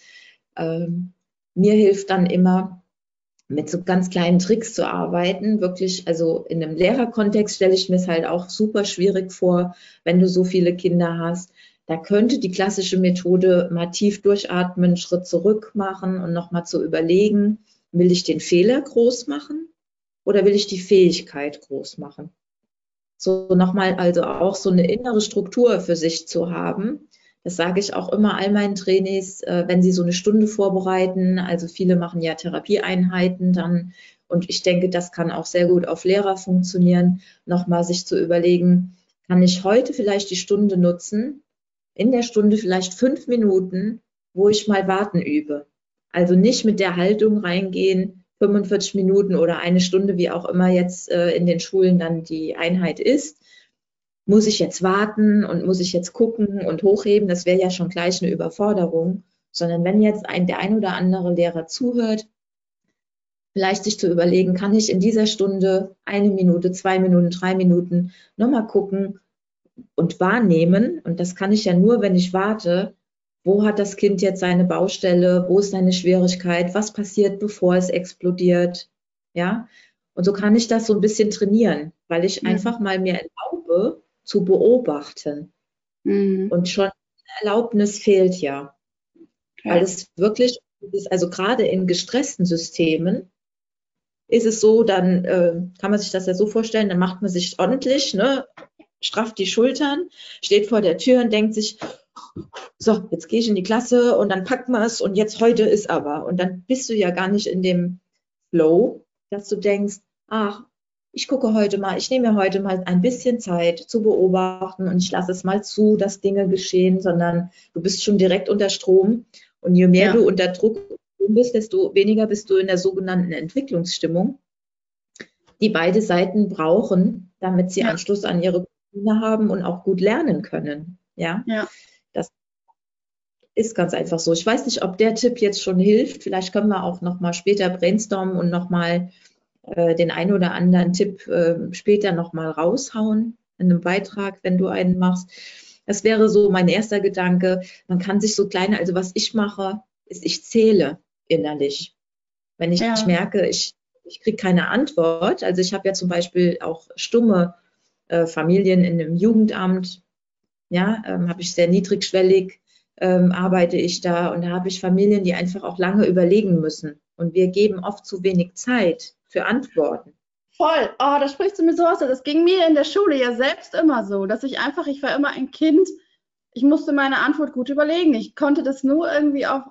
Ähm, mir hilft dann immer, mit so ganz kleinen Tricks zu arbeiten. Wirklich, also in einem Lehrerkontext stelle ich mir es halt auch super schwierig vor, wenn du so viele Kinder hast. Da könnte die klassische Methode mal tief durchatmen, Schritt zurück machen und nochmal zu überlegen, will ich den Fehler groß machen oder will ich die Fähigkeit groß machen? So nochmal also auch so eine innere Struktur für sich zu haben. Das sage ich auch immer all meinen Trainees, äh, wenn sie so eine Stunde vorbereiten. Also viele machen ja Therapieeinheiten dann. Und ich denke, das kann auch sehr gut auf Lehrer funktionieren, nochmal sich zu überlegen, kann ich heute vielleicht die Stunde nutzen, in der Stunde vielleicht fünf Minuten, wo ich mal warten übe. Also nicht mit der Haltung reingehen, 45 Minuten oder eine Stunde, wie auch immer jetzt äh, in den Schulen dann die Einheit ist. Muss ich jetzt warten und muss ich jetzt gucken und hochheben? Das wäre ja schon gleich eine Überforderung. Sondern wenn jetzt ein, der ein oder andere Lehrer zuhört, vielleicht sich zu überlegen, kann ich in dieser Stunde eine Minute, zwei Minuten, drei Minuten nochmal gucken und wahrnehmen. Und das kann ich ja nur, wenn ich warte, wo hat das Kind jetzt seine Baustelle, wo ist seine Schwierigkeit, was passiert, bevor es explodiert, ja. Und so kann ich das so ein bisschen trainieren, weil ich mhm. einfach mal mir erlaube, zu beobachten. Mhm. Und schon Erlaubnis fehlt ja. ja. Weil es wirklich, also gerade in gestressten Systemen, ist es so, dann äh, kann man sich das ja so vorstellen, dann macht man sich ordentlich, ne, strafft die Schultern, steht vor der Tür und denkt sich, so, jetzt gehe ich in die Klasse und dann packt man es und jetzt heute ist aber. Und dann bist du ja gar nicht in dem Flow, dass du denkst, ach, ich gucke heute mal, ich nehme mir heute mal ein bisschen Zeit zu beobachten und ich lasse es mal zu, dass Dinge geschehen, sondern du bist schon direkt unter Strom. Und je mehr ja. du unter Druck bist, desto weniger bist du in der sogenannten Entwicklungsstimmung, die beide Seiten brauchen, damit sie ja. Anschluss an ihre Kinder haben und auch gut lernen können. Ja? ja. Ist ganz einfach so. Ich weiß nicht, ob der Tipp jetzt schon hilft. Vielleicht können wir auch noch mal später brainstormen und noch mal äh, den einen oder anderen Tipp äh, später noch mal raushauen in einem Beitrag, wenn du einen machst. Das wäre so mein erster Gedanke. Man kann sich so kleine, also was ich mache, ist, ich zähle innerlich. Wenn ich ja. merke, ich, ich kriege keine Antwort, also ich habe ja zum Beispiel auch stumme äh, Familien in einem Jugendamt, ja, ähm, habe ich sehr niedrigschwellig, ähm, arbeite ich da und da habe ich Familien, die einfach auch lange überlegen müssen. Und wir geben oft zu wenig Zeit für Antworten. Voll. Oh, da sprichst du mir so aus. Das ging mir in der Schule ja selbst immer so, dass ich einfach, ich war immer ein Kind, ich musste meine Antwort gut überlegen. Ich konnte das nur irgendwie auch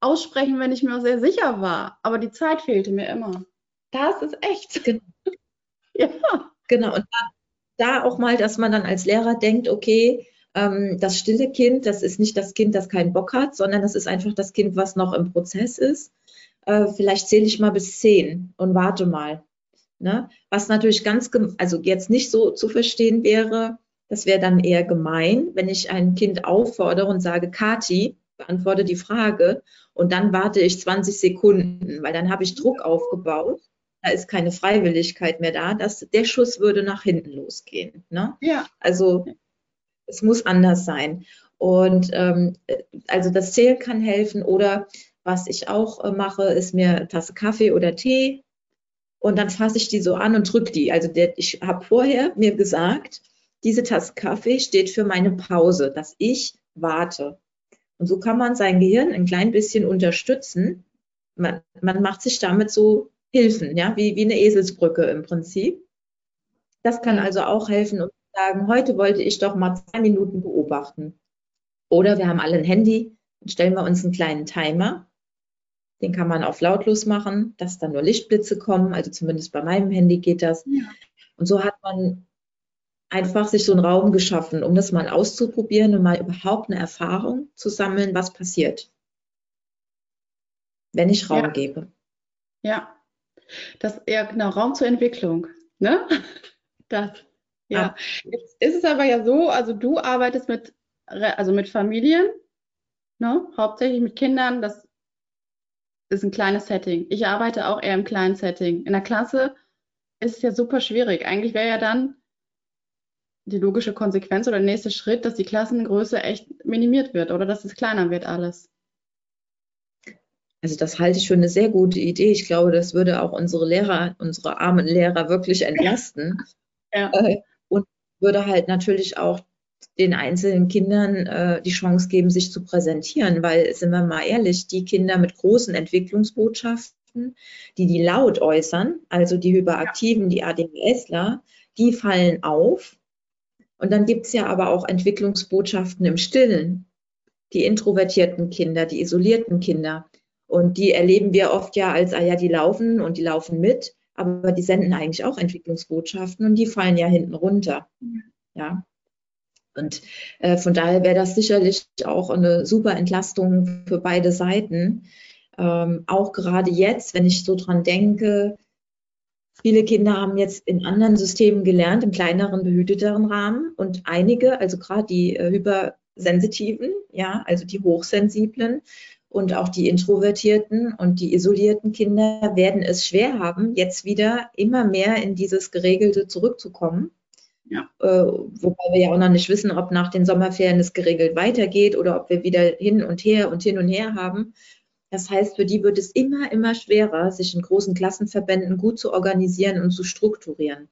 aussprechen, wenn ich mir sehr sicher war. Aber die Zeit fehlte mir immer. Das ist echt. Genau. ja. Genau. Und da, da, auch mal, dass man dann als Lehrer denkt, okay, ähm, das stille Kind, das ist nicht das Kind, das keinen Bock hat, sondern das ist einfach das Kind, was noch im Prozess ist. Äh, vielleicht zähle ich mal bis zehn und warte mal. Ne? Was natürlich ganz, also jetzt nicht so zu verstehen wäre, das wäre dann eher gemein, wenn ich ein Kind auffordere und sage, Kati, beantworte die Frage und dann warte ich 20 Sekunden, weil dann habe ich Druck aufgebaut. Da ist keine Freiwilligkeit mehr da. Das, der Schuss würde nach hinten losgehen. Ne? Ja. Also es muss anders sein. Und ähm, also das Zählen kann helfen oder was ich auch äh, mache, ist mir eine Tasse Kaffee oder Tee und dann fasse ich die so an und drücke die. Also der, ich habe vorher mir gesagt, diese Tasse Kaffee steht für meine Pause, dass ich warte. Und so kann man sein Gehirn ein klein bisschen unterstützen. Man, man macht sich damit so Hilfen, ja, wie, wie eine Eselsbrücke im Prinzip. Das kann also auch helfen, um sagen, heute wollte ich doch mal zwei Minuten beobachten. Oder wir haben alle ein Handy, dann stellen wir uns einen kleinen Timer. Den kann man auf lautlos machen, dass dann nur Lichtblitze kommen. Also zumindest bei meinem Handy geht das. Ja. Und so hat man einfach sich so einen Raum geschaffen, um das mal auszuprobieren und mal überhaupt eine Erfahrung zu sammeln, was passiert, wenn ich Raum ja. gebe. Ja, das ja genau Raum zur Entwicklung, ne? Das ja. Jetzt ist es aber ja so, also du arbeitest mit also mit Familien, ne? Hauptsächlich mit Kindern. Das ist ein kleines Setting. Ich arbeite auch eher im kleinen Setting. In der Klasse ist es ja super schwierig. Eigentlich wäre ja dann die logische Konsequenz oder der nächste Schritt, dass die Klassengröße echt minimiert wird oder dass es kleiner wird alles. Also das halte ich für eine sehr gute Idee. Ich glaube, das würde auch unsere Lehrer, unsere armen Lehrer wirklich entlasten. Ja. Äh, würde halt natürlich auch den einzelnen Kindern äh, die Chance geben, sich zu präsentieren, weil, sind wir mal ehrlich, die Kinder mit großen Entwicklungsbotschaften, die die laut äußern, also die Hyperaktiven, die ADHSler, die fallen auf und dann gibt es ja aber auch Entwicklungsbotschaften im Stillen. Die introvertierten Kinder, die isolierten Kinder. Und die erleben wir oft ja als, ah ja, die laufen und die laufen mit, aber die senden eigentlich auch Entwicklungsbotschaften und die fallen ja hinten runter. Ja. Und äh, von daher wäre das sicherlich auch eine super Entlastung für beide Seiten. Ähm, auch gerade jetzt, wenn ich so dran denke, Viele Kinder haben jetzt in anderen Systemen gelernt, im kleineren, behüteteren Rahmen. Und einige, also gerade die äh, hypersensitiven, ja, also die hochsensiblen und auch die introvertierten und die isolierten Kinder werden es schwer haben, jetzt wieder immer mehr in dieses Geregelte zurückzukommen. Ja. Äh, wobei wir ja auch noch nicht wissen, ob nach den Sommerferien es geregelt weitergeht oder ob wir wieder hin und her und hin und her haben. Das heißt, für die wird es immer, immer schwerer, sich in großen Klassenverbänden gut zu organisieren und zu strukturieren.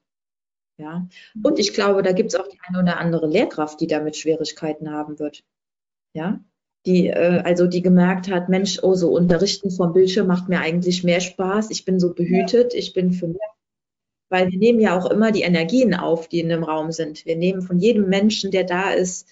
Ja. Und ich glaube, da gibt es auch die eine oder andere Lehrkraft, die damit Schwierigkeiten haben wird. Ja. Die, äh, also die gemerkt hat, Mensch, oh, so unterrichten vom Bildschirm macht mir eigentlich mehr Spaß. Ich bin so behütet, ich bin für mehr. Weil wir nehmen ja auch immer die Energien auf, die in dem Raum sind. Wir nehmen von jedem Menschen, der da ist,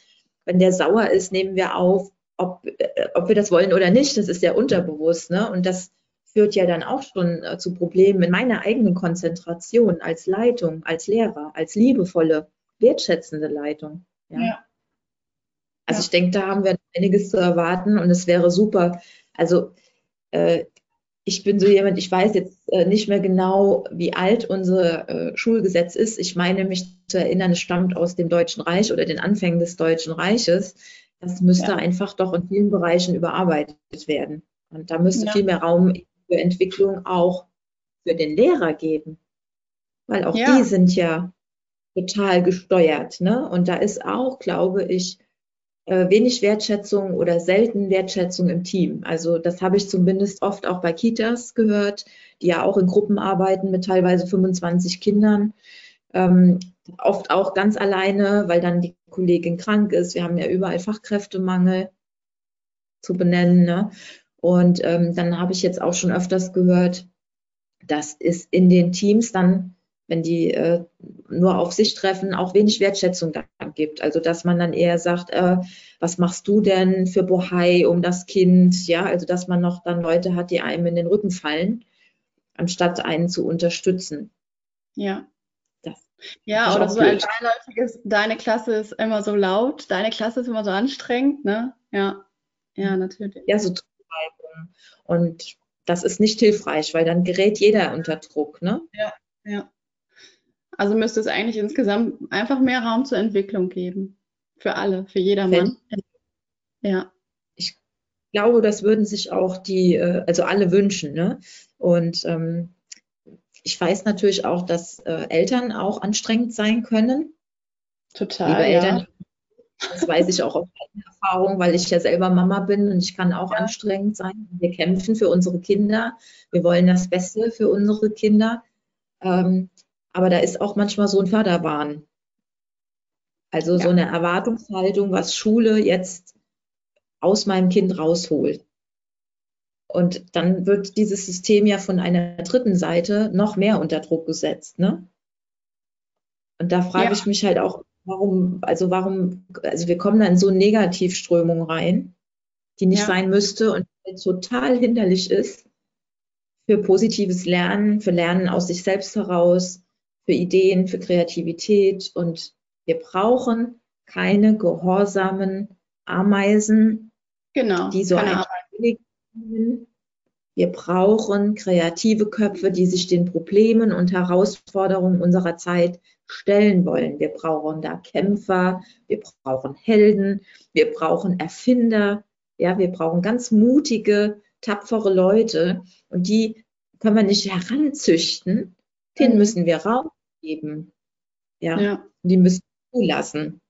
wenn der sauer ist, nehmen wir auf, ob, äh, ob wir das wollen oder nicht. Das ist ja unterbewusst. Ne? Und das führt ja dann auch schon äh, zu Problemen in meiner eigenen Konzentration als Leitung, als Lehrer, als liebevolle, wertschätzende Leitung. Ja. ja. Also ja. ich denke, da haben wir einiges zu erwarten und es wäre super. Also äh, ich bin so jemand, ich weiß jetzt äh, nicht mehr genau, wie alt unser äh, Schulgesetz ist. Ich meine mich zu erinnern, es stammt aus dem Deutschen Reich oder den Anfängen des Deutschen Reiches. Das müsste ja. einfach doch in vielen Bereichen überarbeitet werden. Und da müsste ja. viel mehr Raum für Entwicklung auch für den Lehrer geben. Weil auch die sind ja total gesteuert. Ne? Und da ist auch, glaube ich, wenig Wertschätzung oder selten Wertschätzung im Team. Also das habe ich zumindest oft auch bei Kitas gehört, die ja auch in Gruppen arbeiten mit teilweise 25 Kindern. Ähm, oft auch ganz alleine, weil dann die Kollegin krank ist. Wir haben ja überall Fachkräftemangel zu benennen. Ne? Und ähm, dann habe ich jetzt auch schon öfters gehört, dass es in den Teams dann, wenn die äh, nur auf sich treffen, auch wenig Wertschätzung dann gibt. Also dass man dann eher sagt, äh, was machst du denn für Bohai um das Kind? Ja, also dass man noch dann Leute hat, die einem in den Rücken fallen, anstatt einen zu unterstützen. Ja. Das ja, oder so ein beiläufiges, deine Klasse ist immer so laut, deine Klasse ist immer so anstrengend, ne? Ja. Ja, natürlich. Ja, so Zuschreibungen. Und das ist nicht hilfreich, weil dann gerät jeder unter Druck. Ne? Ja, ja. Also müsste es eigentlich insgesamt einfach mehr Raum zur Entwicklung geben. Für alle, für jedermann. Ja. Ich glaube, das würden sich auch die, äh, also alle wünschen. Ne? Und ähm, ich weiß natürlich auch, dass äh, Eltern auch anstrengend sein können. Total. Liebe Eltern, ja. Das weiß ich auch aus eigener Erfahrung, weil ich ja selber Mama bin und ich kann auch ja. anstrengend sein. Wir kämpfen für unsere Kinder. Wir wollen das Beste für unsere Kinder. Ähm, aber da ist auch manchmal so ein Förderbahn. Also ja. so eine Erwartungshaltung, was Schule jetzt aus meinem Kind rausholt. Und dann wird dieses System ja von einer dritten Seite noch mehr unter Druck gesetzt. Ne? Und da frage ja. ich mich halt auch, warum, also warum, also wir kommen da in so Negativströmung rein, die nicht ja. sein müsste und total hinderlich ist für positives Lernen, für Lernen aus sich selbst heraus, für Ideen, für Kreativität. Und wir brauchen keine gehorsamen Ameisen, genau, die so ein wir brauchen kreative Köpfe, die sich den Problemen und Herausforderungen unserer Zeit stellen wollen. Wir brauchen da Kämpfer, wir brauchen Helden, wir brauchen Erfinder, ja, wir brauchen ganz mutige, tapfere Leute und die können wir nicht heranzüchten, denen mhm. müssen wir Raum geben. Ja, ja. die müssen zulassen.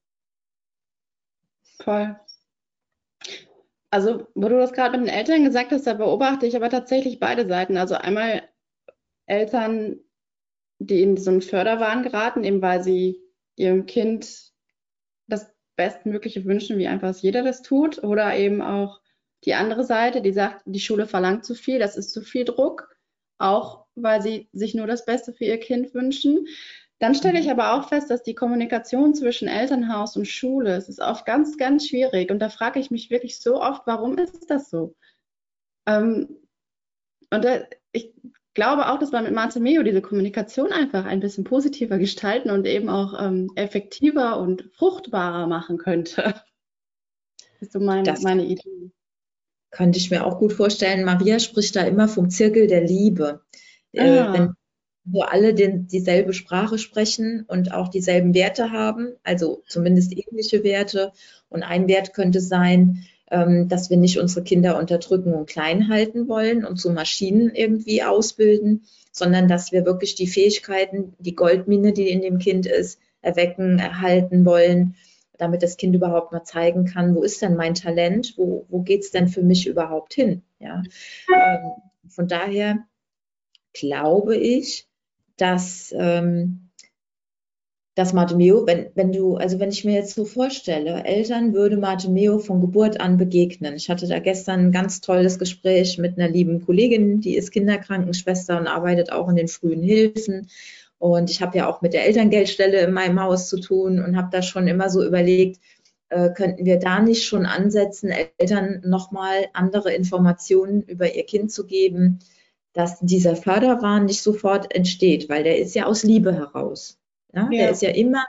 Voll. Also, wo du das gerade mit den Eltern gesagt hast, da beobachte ich aber tatsächlich beide Seiten. Also einmal Eltern, die in so einen Förderwahn geraten, eben weil sie ihrem Kind das Bestmögliche wünschen, wie einfach jeder das tut. Oder eben auch die andere Seite, die sagt, die Schule verlangt zu viel, das ist zu viel Druck, auch weil sie sich nur das Beste für ihr Kind wünschen. Dann stelle ich aber auch fest, dass die Kommunikation zwischen Elternhaus und Schule, es ist oft ganz, ganz schwierig. Und da frage ich mich wirklich so oft, warum ist das so? Ähm, und da, ich glaube auch, dass man mit Martemeo diese Kommunikation einfach ein bisschen positiver gestalten und eben auch ähm, effektiver und fruchtbarer machen könnte. Das ist so meine, das meine Idee. Könnte ich mir auch gut vorstellen. Maria spricht da immer vom Zirkel der Liebe. Äh, ah. Wenn wo alle den, dieselbe Sprache sprechen und auch dieselben Werte haben, also zumindest ähnliche Werte. Und ein Wert könnte sein, ähm, dass wir nicht unsere Kinder unterdrücken und klein halten wollen und zu Maschinen irgendwie ausbilden, sondern dass wir wirklich die Fähigkeiten, die Goldmine, die in dem Kind ist, erwecken, erhalten wollen damit das Kind überhaupt mal zeigen kann, wo ist denn mein Talent, wo, wo geht es denn für mich überhaupt hin. Ja? Ähm, von daher glaube ich, dass ähm, dass Martimeo, wenn, wenn du, also wenn ich mir jetzt so vorstelle, Eltern würde Martimeo von Geburt an begegnen. Ich hatte da gestern ein ganz tolles Gespräch mit einer lieben Kollegin, die ist Kinderkrankenschwester und arbeitet auch in den frühen Hilfen. Und ich habe ja auch mit der Elterngeldstelle in meinem Haus zu tun und habe da schon immer so überlegt, äh, könnten wir da nicht schon ansetzen, Eltern nochmal andere Informationen über ihr Kind zu geben, dass dieser Förderwahn nicht sofort entsteht, weil der ist ja aus Liebe heraus. Ja? ja. Der ist ja immer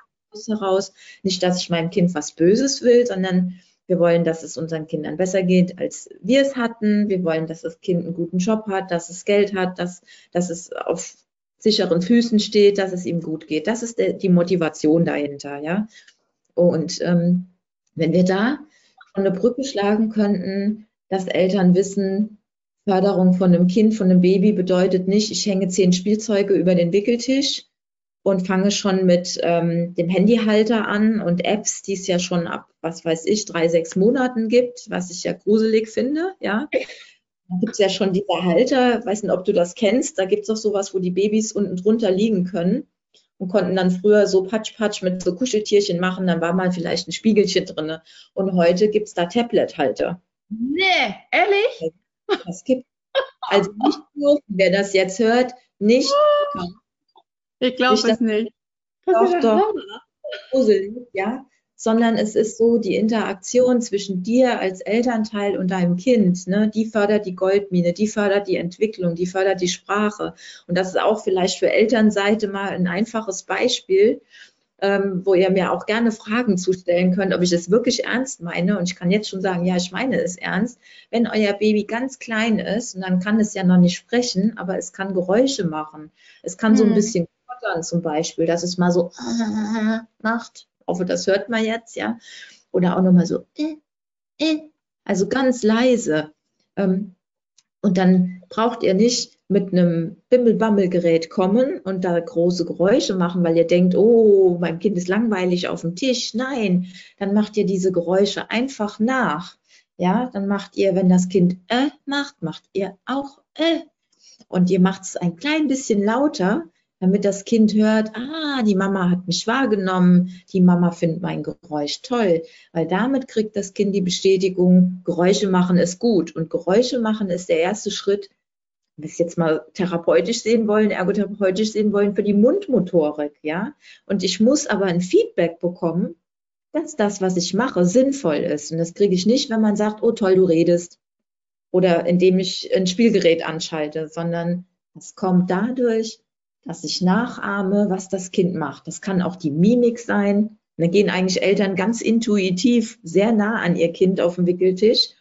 heraus, nicht, dass ich meinem Kind was Böses will, sondern wir wollen, dass es unseren Kindern besser geht, als wir es hatten. Wir wollen, dass das Kind einen guten Job hat, dass es Geld hat, dass, dass es auf sicheren Füßen steht, dass es ihm gut geht. Das ist die Motivation dahinter, ja. Und ähm, wenn wir da eine Brücke schlagen könnten, dass Eltern wissen, Förderung von einem Kind, von einem Baby bedeutet nicht, ich hänge zehn Spielzeuge über den Wickeltisch, und fange schon mit ähm, dem Handyhalter an und Apps, die es ja schon ab, was weiß ich, drei, sechs Monaten gibt, was ich ja gruselig finde, ja. Da gibt es ja schon diese Halter, weiß nicht, ob du das kennst, da gibt es auch sowas, wo die Babys unten drunter liegen können und konnten dann früher so Patsch-Patsch mit so Kuscheltierchen machen, dann war mal vielleicht ein Spiegelchen drin. Und heute gibt es da Tablet-Halter. Nee, ehrlich? Das gibt also nicht nur, wer das jetzt hört, nicht ich glaube es nicht. Doch, doch. ja. Sondern es ist so, die Interaktion zwischen dir als Elternteil und deinem Kind, ne, die fördert die Goldmine, die fördert die Entwicklung, die fördert die Sprache. Und das ist auch vielleicht für Elternseite mal ein einfaches Beispiel, ähm, wo ihr mir auch gerne Fragen zustellen könnt, ob ich es wirklich ernst meine. Und ich kann jetzt schon sagen, ja, ich meine es ernst. Wenn euer Baby ganz klein ist, und dann kann es ja noch nicht sprechen, aber es kann Geräusche machen. Es kann so ein hm. bisschen Stottern zum Beispiel, dass es mal so macht. Hoffe, das hört man jetzt, ja. Oder auch nochmal so, äh, äh, also ganz leise. Ähm, und dann braucht ihr nicht mit einem Bimmelbammelgerät kommen und da große Geräusche machen, weil ihr denkt, oh, mein Kind ist langweilig auf dem Tisch. Nein, dann macht ihr diese Geräusche einfach nach. Ja, dann macht ihr, wenn das Kind äh macht, macht ihr auch äh. Und ihr macht es ein klein bisschen lauter, damit das Kind hört, ah, die Mama hat mich wahrgenommen, die Mama findet mein Geräusch toll, weil damit kriegt das Kind die Bestätigung, Geräusche machen ist gut und Geräusche machen ist der erste Schritt, wenn wir es jetzt mal therapeutisch sehen wollen, ergotherapeutisch sehen wollen, für die Mundmotorik, ja. Und ich muss aber ein Feedback bekommen, dass das, was ich mache, sinnvoll ist. Und das kriege ich nicht, wenn man sagt, oh toll, du redest. Oder indem ich ein Spielgerät anschalte, sondern es kommt dadurch, dass ich nachahme, was das Kind macht. Das kann auch die Mimik sein. Da gehen eigentlich Eltern ganz intuitiv sehr nah an ihr Kind auf dem Wickeltisch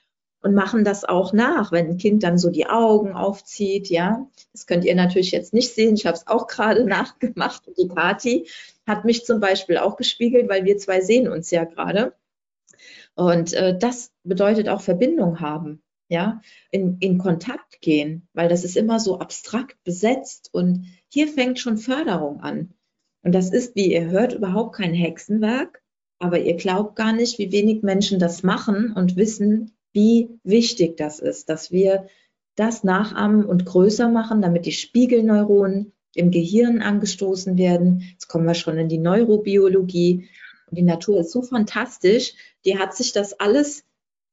und machen das auch nach, wenn ein Kind dann so die Augen aufzieht, ja. Das könnt ihr natürlich jetzt nicht sehen. Ich habe es auch gerade nachgemacht. Die Kati hat mich zum Beispiel auch gespiegelt, weil wir zwei sehen uns ja gerade. Und äh, das bedeutet auch Verbindung haben, ja, in, in Kontakt gehen, weil das ist immer so abstrakt besetzt und hier fängt schon Förderung an. Und das ist, wie ihr hört, überhaupt kein Hexenwerk, aber ihr glaubt gar nicht, wie wenig Menschen das machen und wissen, wie wichtig das ist, dass wir das nachahmen und größer machen, damit die Spiegelneuronen im Gehirn angestoßen werden. Jetzt kommen wir schon in die Neurobiologie. Und die Natur ist so fantastisch, die hat sich das alles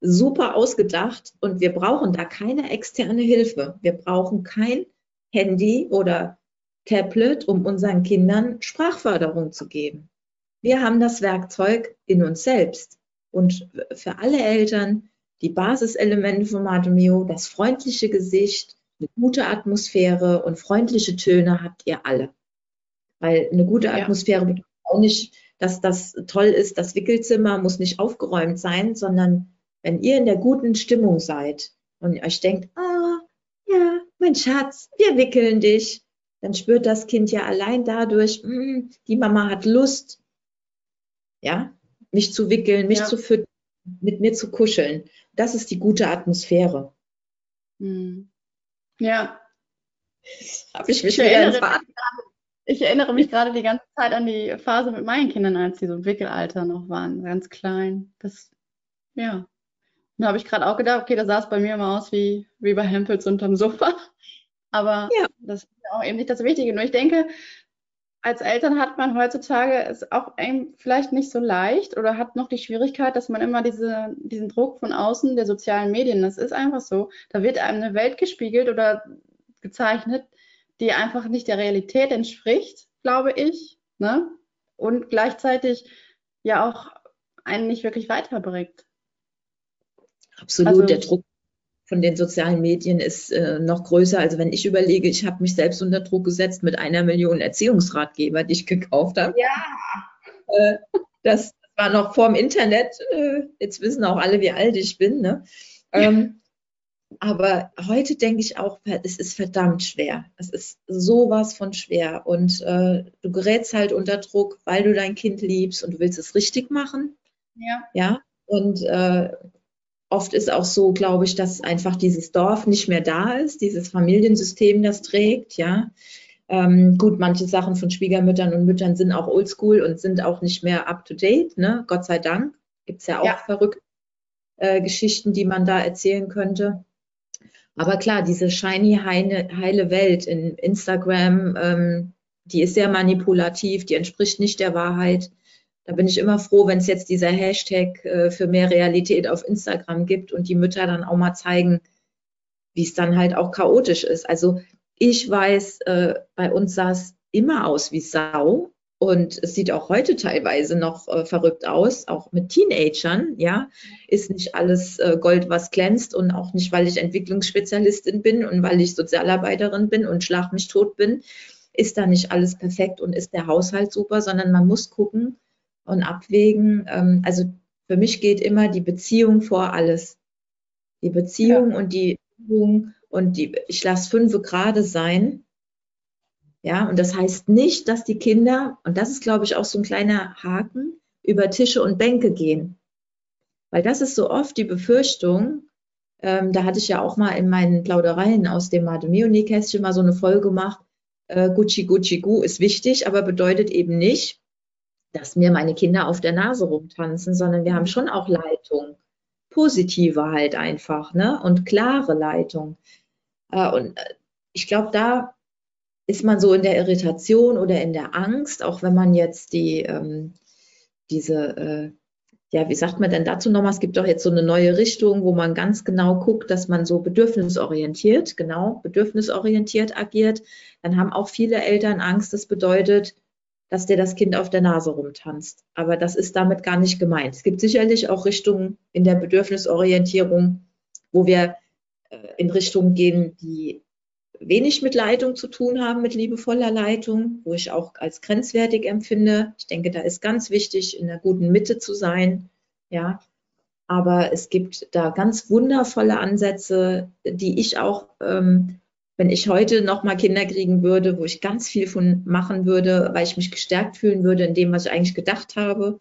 super ausgedacht und wir brauchen da keine externe Hilfe. Wir brauchen kein Handy oder Tablet, um unseren Kindern Sprachförderung zu geben. Wir haben das Werkzeug in uns selbst. Und für alle Eltern die Basiselemente von Matomio, das freundliche Gesicht, eine gute Atmosphäre und freundliche Töne habt ihr alle. Weil eine gute Atmosphäre bedeutet auch nicht, dass das toll ist, das Wickelzimmer muss nicht aufgeräumt sein, sondern wenn ihr in der guten Stimmung seid und euch denkt, ah, ja, mein Schatz, wir wickeln dich, dann spürt das Kind ja allein dadurch, mh, hm, die Mama hat Lust, ja, mich zu wickeln, mich ja. zu füttern, mit mir zu kuscheln. Das ist die gute Atmosphäre. Hm. Ja. Habe ich mich ich wieder Bad. Ich erinnere mich gerade die ganze Zeit an die Phase mit meinen Kindern, als die so im Wickelalter noch waren, ganz klein. Das, ja. Da habe ich gerade auch gedacht, okay, da sah es bei mir immer aus wie, wie bei Hempels unterm Sofa. Aber ja. das ist auch eben nicht das Wichtige. Nur ich denke, als Eltern hat man heutzutage es auch vielleicht nicht so leicht oder hat noch die Schwierigkeit, dass man immer diese, diesen Druck von außen der sozialen Medien, das ist einfach so, da wird einem eine Welt gespiegelt oder gezeichnet, die einfach nicht der Realität entspricht, glaube ich, ne? und gleichzeitig ja auch einen nicht wirklich weiterbringt. Absolut, also, der Druck von den sozialen Medien ist äh, noch größer. Also wenn ich überlege, ich habe mich selbst unter Druck gesetzt mit einer Million Erziehungsratgeber, die ich gekauft habe. Ja. Äh, das war noch vorm Internet. Äh, jetzt wissen auch alle, wie alt ich bin. Ne? Ähm, aber heute denke ich auch, es ist verdammt schwer. Es ist sowas von schwer. Und äh, du gerätst halt unter Druck, weil du dein Kind liebst und du willst es richtig machen. Ja. Ja. Und äh, oft ist auch so, glaube ich, dass einfach dieses Dorf nicht mehr da ist, dieses Familiensystem das trägt, ja. Ähm, gut, manche Sachen von Schwiegermüttern und Müttern sind auch oldschool und sind auch nicht mehr up to date, ne? Gott sei Dank. Gibt es ja auch ja. verrückte äh, Geschichten, die man da erzählen könnte. Aber klar, diese shiny, heile, heile Welt in Instagram, ähm, die ist sehr manipulativ, die entspricht nicht der Wahrheit. Da bin ich immer froh, wenn es jetzt dieser Hashtag äh, für mehr Realität auf Instagram gibt und die Mütter dann auch mal zeigen, wie es dann halt auch chaotisch ist. Also ich weiß, äh, bei uns sah es immer aus wie Sau und es sieht auch heute teilweise noch äh, verrückt aus, auch mit Teenagern, ja, ist nicht alles äh, Gold, was glänzt und auch nicht, weil ich Entwicklungsspezialistin bin und weil ich Sozialarbeiterin bin und schlag mich tot bin, ist da nicht alles perfekt und ist der Haushalt super, sondern man muss gucken, und abwägen. Ähm, also für mich geht immer die Beziehung vor alles. Die Beziehung ja. und die Übung und die, ich lasse fünf gerade sein. Ja, und das heißt nicht, dass die Kinder, und das ist, glaube ich, auch so ein kleiner Haken, über Tische und Bänke gehen. Weil das ist so oft die Befürchtung, ähm, da hatte ich ja auch mal in meinen Plaudereien aus dem Mademeo-Nähkästchen mal so eine Folge gemacht, äh, Gucci Gucci Gu ist wichtig, aber bedeutet eben nicht, dass mir meine Kinder auf der Nase rumtanzen, sondern wir haben schon auch Leitung. Positive halt einfach, ne? Und klare Leitung. Äh, und äh, ich glaube, da ist man so in der Irritation oder in der Angst, auch wenn man jetzt die, ähm, diese, äh, ja, wie sagt man denn dazu nochmal? Es gibt doch jetzt so eine neue Richtung, wo man ganz genau guckt, dass man so bedürfnisorientiert, genau, bedürfnisorientiert agiert. Dann haben auch viele Eltern Angst. Das bedeutet, dass dir das Kind auf der Nase rumtanzt. Aber das ist damit gar nicht gemeint. Es gibt sicherlich auch Richtungen in der Bedürfnisorientierung, wo wir äh, in Richtungen gehen, die wenig mit Leitung zu tun haben, mit liebevoller Leitung, wo ich auch als grenzwertig empfinde. Ich denke, da ist ganz wichtig, in der guten Mitte zu sein. Ja, aber es gibt da ganz wundervolle Ansätze, die ich auch ähm, wenn ich heute noch mal Kinder kriegen würde, wo ich ganz viel von machen würde, weil ich mich gestärkt fühlen würde in dem, was ich eigentlich gedacht habe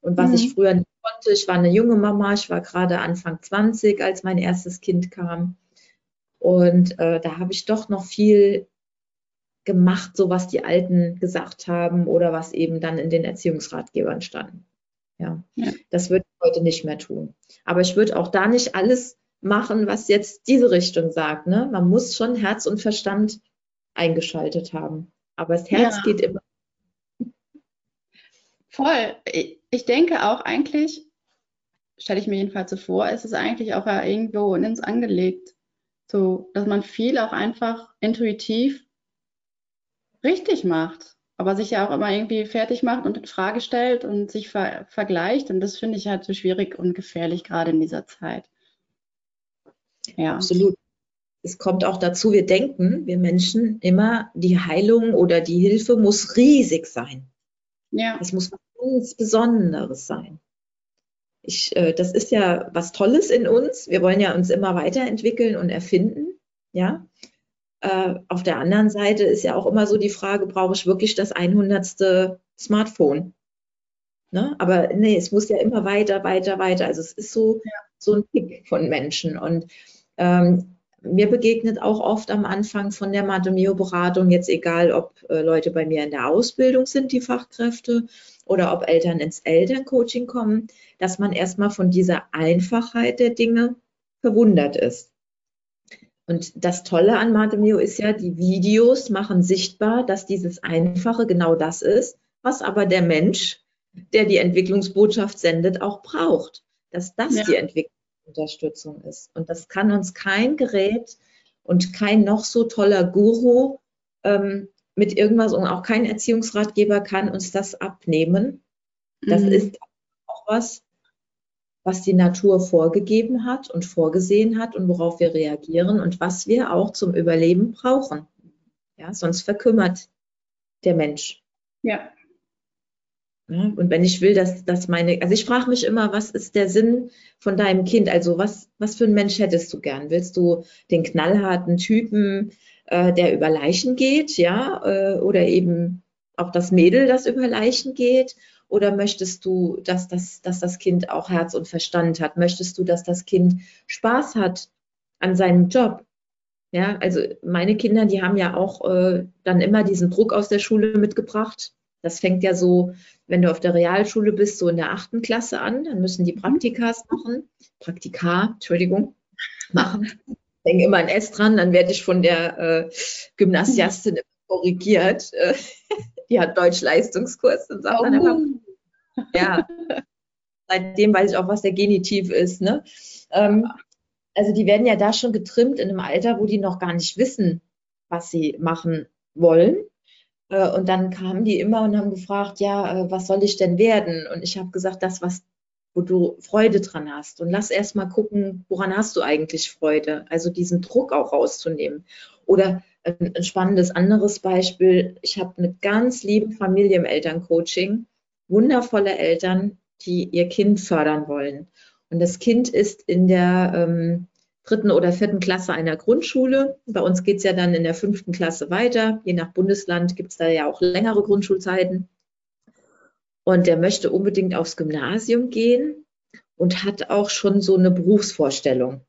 und was mhm. ich früher nicht konnte. Ich war eine junge Mama, ich war gerade Anfang 20, als mein erstes Kind kam. Und äh, da habe ich doch noch viel gemacht, so was die Alten gesagt haben oder was eben dann in den Erziehungsratgebern stand. Ja, ja. das würde ich heute nicht mehr tun. Aber ich würde auch da nicht alles machen, was jetzt diese Richtung sagt. Ne? Man muss schon Herz und Verstand eingeschaltet haben. Aber das Herz ja. geht immer. Voll. Ich denke auch eigentlich, stelle ich mir jedenfalls so vor, ist es eigentlich auch ja irgendwo in uns angelegt. So, dass man viel auch einfach intuitiv richtig macht, aber sich ja auch immer irgendwie fertig macht und in Frage stellt und sich ver vergleicht. Und das finde ich halt so schwierig und gefährlich, gerade in dieser Zeit. Ja. Absolut. Es kommt auch dazu, wir denken, wir Menschen, immer, die Heilung oder die Hilfe muss riesig sein. Ja. Es muss was Besonderes sein. Ich, äh, das ist ja was Tolles in uns. Wir wollen ja uns immer weiterentwickeln und erfinden. Ja. Äh, auf der anderen Seite ist ja auch immer so die Frage, brauche ich wirklich das 100. Smartphone? Ne? Aber nee, es muss ja immer weiter, weiter, weiter. Also es ist so, ja. so ein Pick von Menschen. Und ähm, mir begegnet auch oft am Anfang von der Matemio-Beratung, jetzt egal, ob äh, Leute bei mir in der Ausbildung sind, die Fachkräfte, oder ob Eltern ins Elterncoaching kommen, dass man erstmal von dieser Einfachheit der Dinge verwundert ist. Und das Tolle an Matemio ist ja, die Videos machen sichtbar, dass dieses Einfache genau das ist, was aber der Mensch, der die Entwicklungsbotschaft sendet, auch braucht. Dass das ja. die Entwicklungsunterstützung ist. Und das kann uns kein Gerät und kein noch so toller Guru ähm, mit irgendwas und auch kein Erziehungsratgeber kann uns das abnehmen. Das mhm. ist auch was, was die Natur vorgegeben hat und vorgesehen hat und worauf wir reagieren und was wir auch zum Überleben brauchen. Ja, sonst verkümmert der Mensch. Ja. Ja und wenn ich will, dass, dass meine, also ich frage mich immer, was ist der Sinn von deinem Kind? Also was, was für ein Mensch hättest du gern? Willst du den knallharten Typen, äh, der über Leichen geht, ja, äh, oder eben auch das Mädel, das über Leichen geht? Oder möchtest du, dass das, dass das Kind auch Herz und Verstand hat? Möchtest du, dass das Kind Spaß hat an seinem Job? Ja, also meine Kinder, die haben ja auch äh, dann immer diesen Druck aus der Schule mitgebracht. Das fängt ja so, wenn du auf der Realschule bist, so in der achten Klasse an. Dann müssen die Praktikas machen, Praktika, Entschuldigung, machen hänge immer ein S dran, dann werde ich von der äh, Gymnasiastin korrigiert. Die hat Deutsch-Leistungskurs und sagt oh. dann einfach, ja, seitdem weiß ich auch, was der Genitiv ist. Ne? Ähm, also die werden ja da schon getrimmt in einem Alter, wo die noch gar nicht wissen, was sie machen wollen. Äh, und dann kamen die immer und haben gefragt, ja, äh, was soll ich denn werden? Und ich habe gesagt, das, was wo du Freude dran hast. Und lass erst mal gucken, woran hast du eigentlich Freude? Also diesen Druck auch rauszunehmen. Oder ein, spannendes anderes Beispiel. Ich habe eine ganz liebe Familie im Elterncoaching, wundervolle Eltern, die ihr Kind fördern wollen. Und das Kind ist in der ähm, dritten oder vierten Klasse einer Grundschule. Bei uns geht es ja dann in der fünften Klasse weiter. Je nach Bundesland gibt es da ja auch längere Grundschulzeiten. Und der möchte unbedingt aufs Gymnasium gehen und hat auch schon so eine Berufsvorstellung.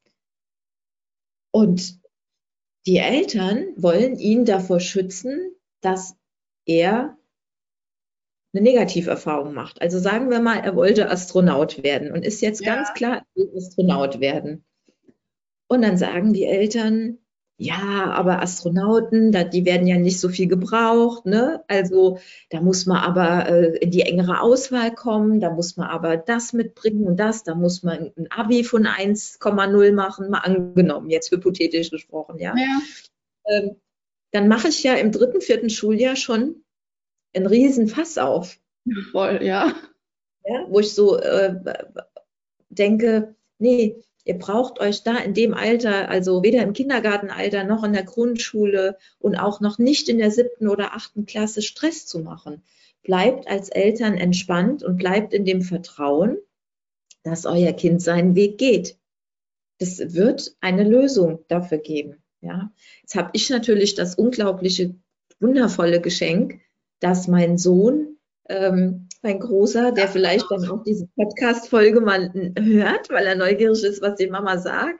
Und die Eltern wollen ihn davor schützen, dass er eine Negativerfahrung macht. Also sagen wir mal, er wollte Astronaut werden und ist jetzt ja. ganz klar, er will Astronaut werden. Und dann sagen die Eltern, ja, aber Astronauten, da, die werden ja nicht so viel gebraucht, ne? Also da muss man aber äh, in die engere Auswahl kommen, da muss man aber das mitbringen und das, da muss man ein Abi von 1,0 machen, mal angenommen, jetzt hypothetisch gesprochen, ja. ja. Ähm, dann mache ich ja im dritten, vierten Schuljahr schon einen riesen Fass auf. Voll, ja. ja wo ich so äh, denke, nee, Ihr braucht euch da in dem Alter, also weder im Kindergartenalter noch in der Grundschule und auch noch nicht in der siebten oder achten Klasse Stress zu machen. Bleibt als Eltern entspannt und bleibt in dem Vertrauen, dass euer Kind seinen Weg geht. Es wird eine Lösung dafür geben. Ja, jetzt habe ich natürlich das unglaubliche, wundervolle Geschenk, dass mein Sohn ähm, mein Großer, der vielleicht dann auch diese Podcast-Folge mal hört, weil er neugierig ist, was die Mama sagt.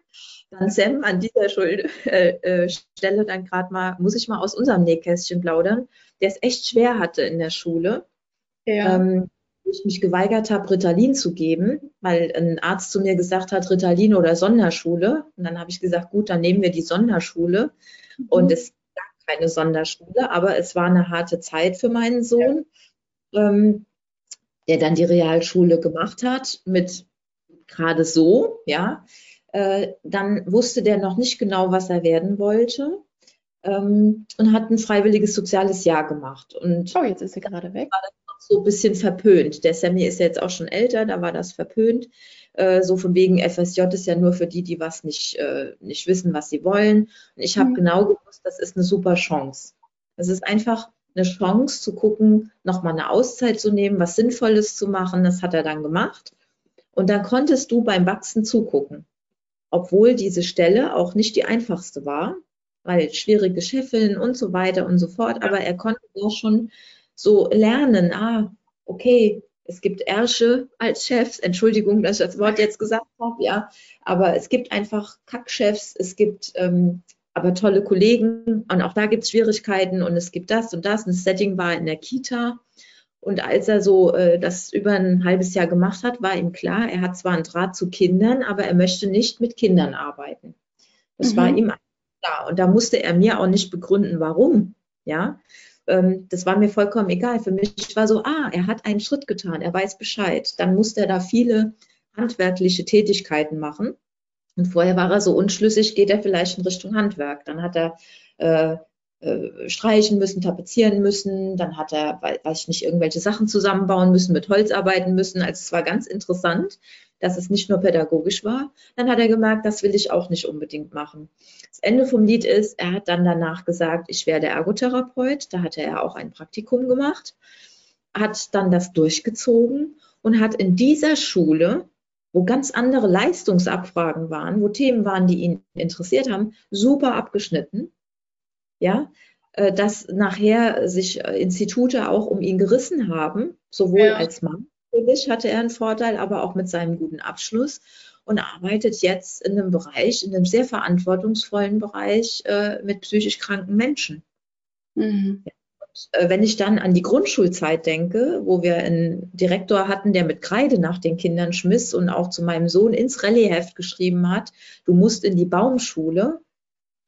Dann Sam an dieser Schuld, äh, äh, Stelle dann gerade mal, muss ich mal aus unserem Nähkästchen plaudern, der es echt schwer hatte in der Schule. Ja. Ähm, ich mich geweigert habe, Ritalin zu geben, weil ein Arzt zu mir gesagt hat, Ritalin oder Sonderschule. Und dann habe ich gesagt, gut, dann nehmen wir die Sonderschule. Mhm. Und es gab keine Sonderschule, aber es war eine harte Zeit für meinen Sohn. Ja. Ähm, der dann die Realschule gemacht hat mit gerade so, ja, äh, dann wusste der noch nicht genau, was er werden wollte ähm, und hat ein freiwilliges soziales Jahr gemacht. Und oh, jetzt ist er gerade weg. War das so ein bisschen verpönt. Der Sammy ist jetzt auch schon älter, da war das verpönt. Äh, so von wegen FSJ ist ja nur für die, die was nicht, äh, nicht wissen, was sie wollen. Und ich habe mhm. genau gewusst, das ist eine super Chance. Das ist einfach eine Chance zu gucken, nochmal eine Auszeit zu nehmen, was Sinnvolles zu machen. Das hat er dann gemacht. Und dann konntest du beim Wachsen zugucken. Obwohl diese Stelle auch nicht die einfachste war, weil schwierige Scheffeln und so weiter und so fort. Aber er konnte da schon so lernen, ah, okay, Es gibt Ärsche als Chefs. Entschuldigung, dass ich das Wort jetzt gesagt habe, ja. Aber es gibt einfach Kackchefs. Es gibt ähm, aber tolle Kollegen und auch da gibt es Schwierigkeiten und es gibt das und das. Und das Setting war in der Kita. Und als er so äh, das über ein halbes Jahr gemacht hat, war ihm klar, er hat zwar einen Draht zu Kindern, aber er möchte nicht mit Kindern arbeiten. Das mhm. war ihm klar. Und da musste er mir auch nicht begründen, warum. Ja, ähm, das war mir vollkommen egal. Für mich war so, ah, er hat einen Schritt getan, er weiß Bescheid. Dann musste er da viele handwerkliche Tätigkeiten machen. Und vorher war er so unschlüssig, geht er vielleicht in Richtung Handwerk. Dann hat er äh, äh, streichen müssen, tapezieren müssen, dann hat er, weiß ich nicht, irgendwelche Sachen zusammenbauen müssen, mit Holz arbeiten müssen. Also es war ganz interessant, dass es nicht nur pädagogisch war. Dann hat er gemerkt, das will ich auch nicht unbedingt machen. Das Ende vom Lied ist, er hat dann danach gesagt, ich werde Ergotherapeut. Da hatte er auch ein Praktikum gemacht, hat dann das durchgezogen und hat in dieser Schule wo ganz andere Leistungsabfragen waren, wo Themen waren, die ihn interessiert haben, super abgeschnitten ja, äh, dass nachher sich äh, Institute auch um ihn gerissen haben, sowohl ja. als Mann natürlich hatte er einen Vorteil, aber auch mit seinem guten Abschluss und arbeitet jetzt in einem Bereich, in einem sehr verantwortungsvollen Bereich äh, mit psychisch kranken Menschen. Mhm. Äh, wenn ich dann an die Grundschulzeit denke, wo wir einen Direktor hatten, der mit Kreide nach den Kindern schmiss und auch zu meinem Sohn ins Rallyeheft geschrieben hat, du musst in die Baumschule,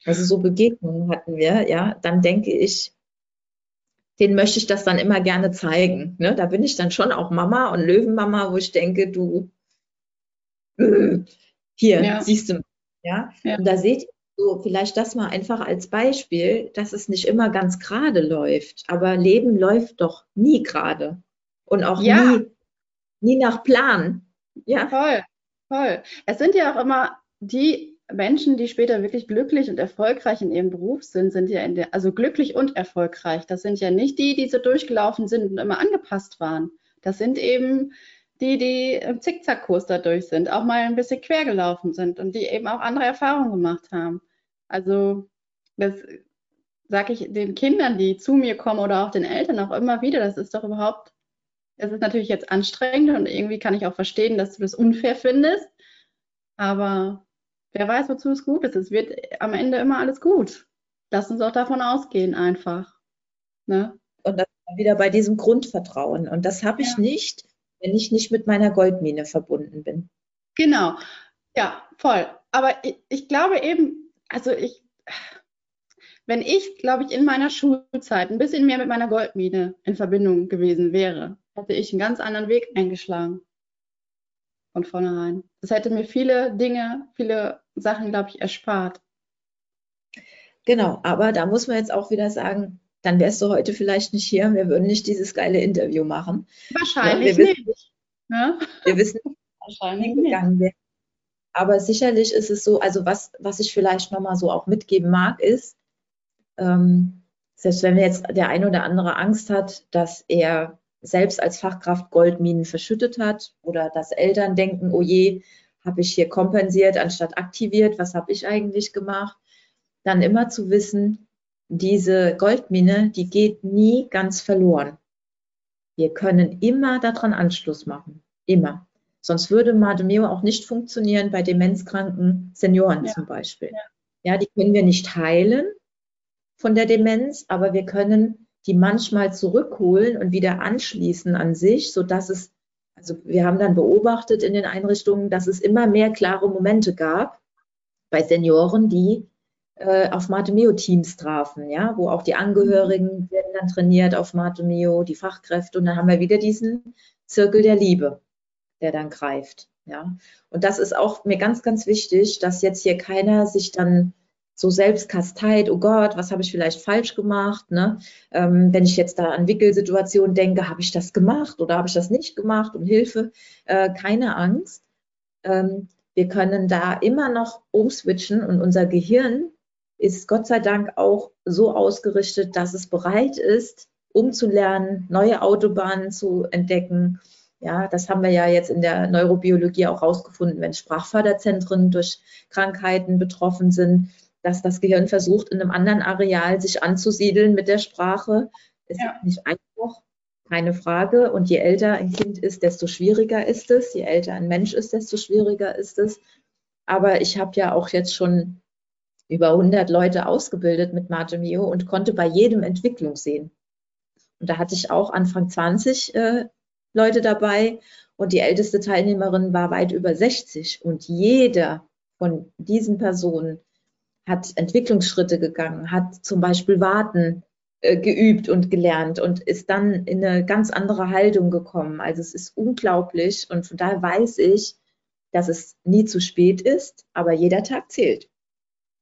also so Begegnungen hatten wir, ja, dann denke ich, den möchte ich das dann immer gerne zeigen. Ne? Da bin ich dann schon auch Mama und Löwenmama, wo ich denke, du, äh, hier, ja. siehst du, ja? ja. Und da seht ihr so, vielleicht das mal einfach als Beispiel, dass es nicht immer ganz gerade läuft, aber Leben läuft doch nie gerade und auch ja. nie, nie nach Plan. Ja, voll, voll. Es sind ja auch immer die Menschen, die später wirklich glücklich und erfolgreich in ihrem Beruf sind, sind ja in der, also glücklich und erfolgreich. Das sind ja nicht die, die so durchgelaufen sind und immer angepasst waren. Das sind eben die, die im Zickzackkurs dadurch sind, auch mal ein bisschen quer gelaufen sind und die eben auch andere Erfahrungen gemacht haben. Also, das sage ich den Kindern, die zu mir kommen oder auch den Eltern auch immer wieder, das ist doch überhaupt, es ist natürlich jetzt anstrengend und irgendwie kann ich auch verstehen, dass du das unfair findest. Aber wer weiß, wozu es gut ist. Es wird am Ende immer alles gut. Lass uns auch davon ausgehen, einfach. Ne? Und das wieder bei diesem Grundvertrauen. Und das habe ich ja. nicht, wenn ich nicht mit meiner Goldmine verbunden bin. Genau. Ja, voll. Aber ich, ich glaube eben, also ich, wenn ich, glaube ich, in meiner Schulzeit ein bisschen mehr mit meiner Goldmine in Verbindung gewesen wäre, hätte ich einen ganz anderen Weg eingeschlagen von vornherein. Das hätte mir viele Dinge, viele Sachen, glaube ich, erspart. Genau, aber da muss man jetzt auch wieder sagen, dann wärst du heute vielleicht nicht hier, wir würden nicht dieses geile Interview machen. Wahrscheinlich ja, wir nicht. Wissen, ja? Wir wissen wahrscheinlich gegangen wäre. Aber sicherlich ist es so, also was, was ich vielleicht nochmal so auch mitgeben mag, ist, ähm, selbst wenn jetzt der ein oder andere Angst hat, dass er selbst als Fachkraft Goldminen verschüttet hat oder dass Eltern denken, oh je, habe ich hier kompensiert anstatt aktiviert, was habe ich eigentlich gemacht, dann immer zu wissen, diese Goldmine, die geht nie ganz verloren. Wir können immer daran Anschluss machen, immer. Sonst würde Mademeo auch nicht funktionieren bei demenzkranken Senioren ja. zum Beispiel. Ja. ja, die können wir nicht heilen von der Demenz, aber wir können die manchmal zurückholen und wieder anschließen an sich, so dass es, also wir haben dann beobachtet in den Einrichtungen, dass es immer mehr klare Momente gab bei Senioren, die äh, auf Matemeo-Teams trafen, ja, wo auch die Angehörigen werden dann trainiert auf Matemeo, die Fachkräfte und dann haben wir wieder diesen Zirkel der Liebe, der dann greift, ja. Und das ist auch mir ganz, ganz wichtig, dass jetzt hier keiner sich dann so selbst kasteit, oh Gott, was habe ich vielleicht falsch gemacht? Ne? Ähm, wenn ich jetzt da an Wickelsituationen denke, habe ich das gemacht oder habe ich das nicht gemacht? Um Hilfe, äh, keine Angst. Ähm, wir können da immer noch umswitchen und unser Gehirn ist Gott sei Dank auch so ausgerichtet, dass es bereit ist, umzulernen, neue Autobahnen zu entdecken. Ja, das haben wir ja jetzt in der Neurobiologie auch rausgefunden, wenn Sprachförderzentren durch Krankheiten betroffen sind, dass das Gehirn versucht, in einem anderen Areal sich anzusiedeln mit der Sprache. Ist ja. nicht einfach, keine Frage. Und je älter ein Kind ist, desto schwieriger ist es. Je älter ein Mensch ist, desto schwieriger ist es. Aber ich habe ja auch jetzt schon über 100 Leute ausgebildet mit Mate Mio und konnte bei jedem Entwicklung sehen. Und da hatte ich auch Anfang 20 äh, Leute dabei und die älteste Teilnehmerin war weit über 60. Und jeder von diesen Personen hat Entwicklungsschritte gegangen, hat zum Beispiel Warten äh, geübt und gelernt und ist dann in eine ganz andere Haltung gekommen. Also es ist unglaublich und von daher weiß ich, dass es nie zu spät ist, aber jeder Tag zählt.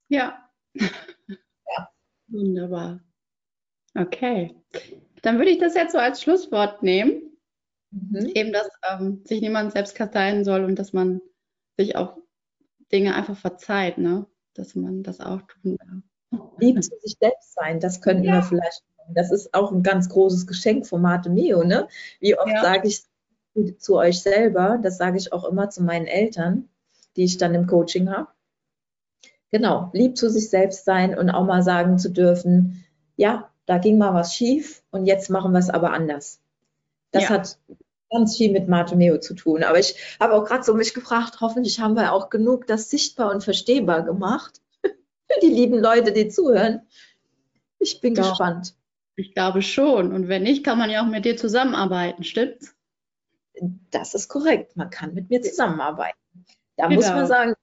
Ja. ja. Wunderbar. Okay. Dann würde ich das jetzt so als Schlusswort nehmen. Mhm. Eben, dass ähm, sich niemand selbst kasteien soll und dass man sich auch Dinge einfach verzeiht, ne? Dass man das auch tun darf. Lieben zu sich selbst sein, das könnten ja. wir vielleicht. Das ist auch ein ganz großes Geschenk von Mate Mio, ne? Wie oft ja. sage ich zu euch selber, das sage ich auch immer zu meinen Eltern, die ich dann im Coaching habe. Genau, lieb zu sich selbst sein und auch mal sagen zu dürfen, ja, da ging mal was schief und jetzt machen wir es aber anders. Das ja. hat ganz viel mit Martomeo zu tun. Aber ich habe auch gerade so mich gefragt, hoffentlich haben wir auch genug das sichtbar und verstehbar gemacht für die lieben Leute, die zuhören. Ich bin Doch. gespannt. Ich glaube schon. Und wenn nicht, kann man ja auch mit dir zusammenarbeiten, stimmt's? Das ist korrekt. Man kann mit mir zusammenarbeiten. Da genau. muss man sagen,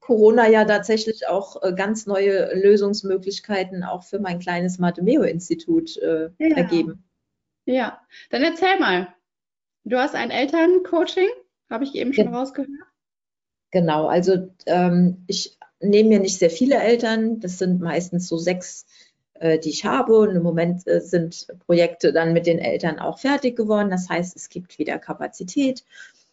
Corona ja tatsächlich auch äh, ganz neue Lösungsmöglichkeiten auch für mein kleines Matemeo-Institut äh, ja. ergeben. Ja, dann erzähl mal. Du hast ein Elterncoaching, habe ich eben schon ja. rausgehört. Genau, also ähm, ich nehme mir nicht sehr viele Eltern, das sind meistens so sechs, äh, die ich habe und im Moment äh, sind Projekte dann mit den Eltern auch fertig geworden. Das heißt, es gibt wieder Kapazität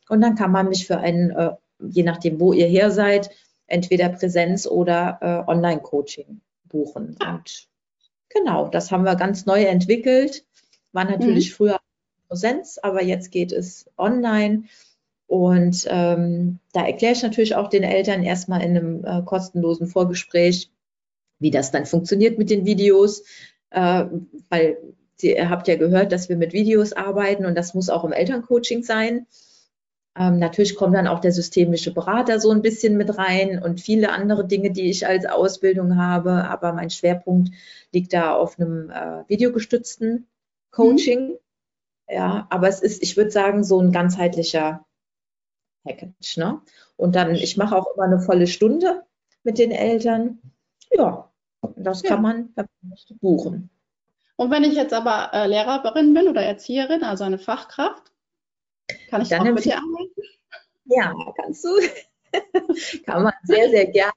und dann kann man mich für einen, äh, je nachdem, wo ihr her seid, entweder Präsenz oder äh, Online-Coaching buchen. Ah. Und genau, das haben wir ganz neu entwickelt. War natürlich mhm. früher Präsenz, aber jetzt geht es online. Und ähm, da erkläre ich natürlich auch den Eltern erstmal in einem äh, kostenlosen Vorgespräch, wie das dann funktioniert mit den Videos, äh, weil ihr habt ja gehört, dass wir mit Videos arbeiten und das muss auch im Elterncoaching sein. Ähm, natürlich kommt dann auch der systemische Berater so ein bisschen mit rein und viele andere Dinge, die ich als Ausbildung habe. Aber mein Schwerpunkt liegt da auf einem äh, videogestützten Coaching. Mhm. Ja, aber es ist, ich würde sagen, so ein ganzheitlicher Package. Ne? Und dann, ich mache auch immer eine volle Stunde mit den Eltern. Ja, das ja. kann man buchen. Und wenn ich jetzt aber äh, Lehrerin bin oder Erzieherin, also eine Fachkraft, kann ich dann auch mit dir arbeiten? Ja, kannst du. kann man sehr, sehr gerne.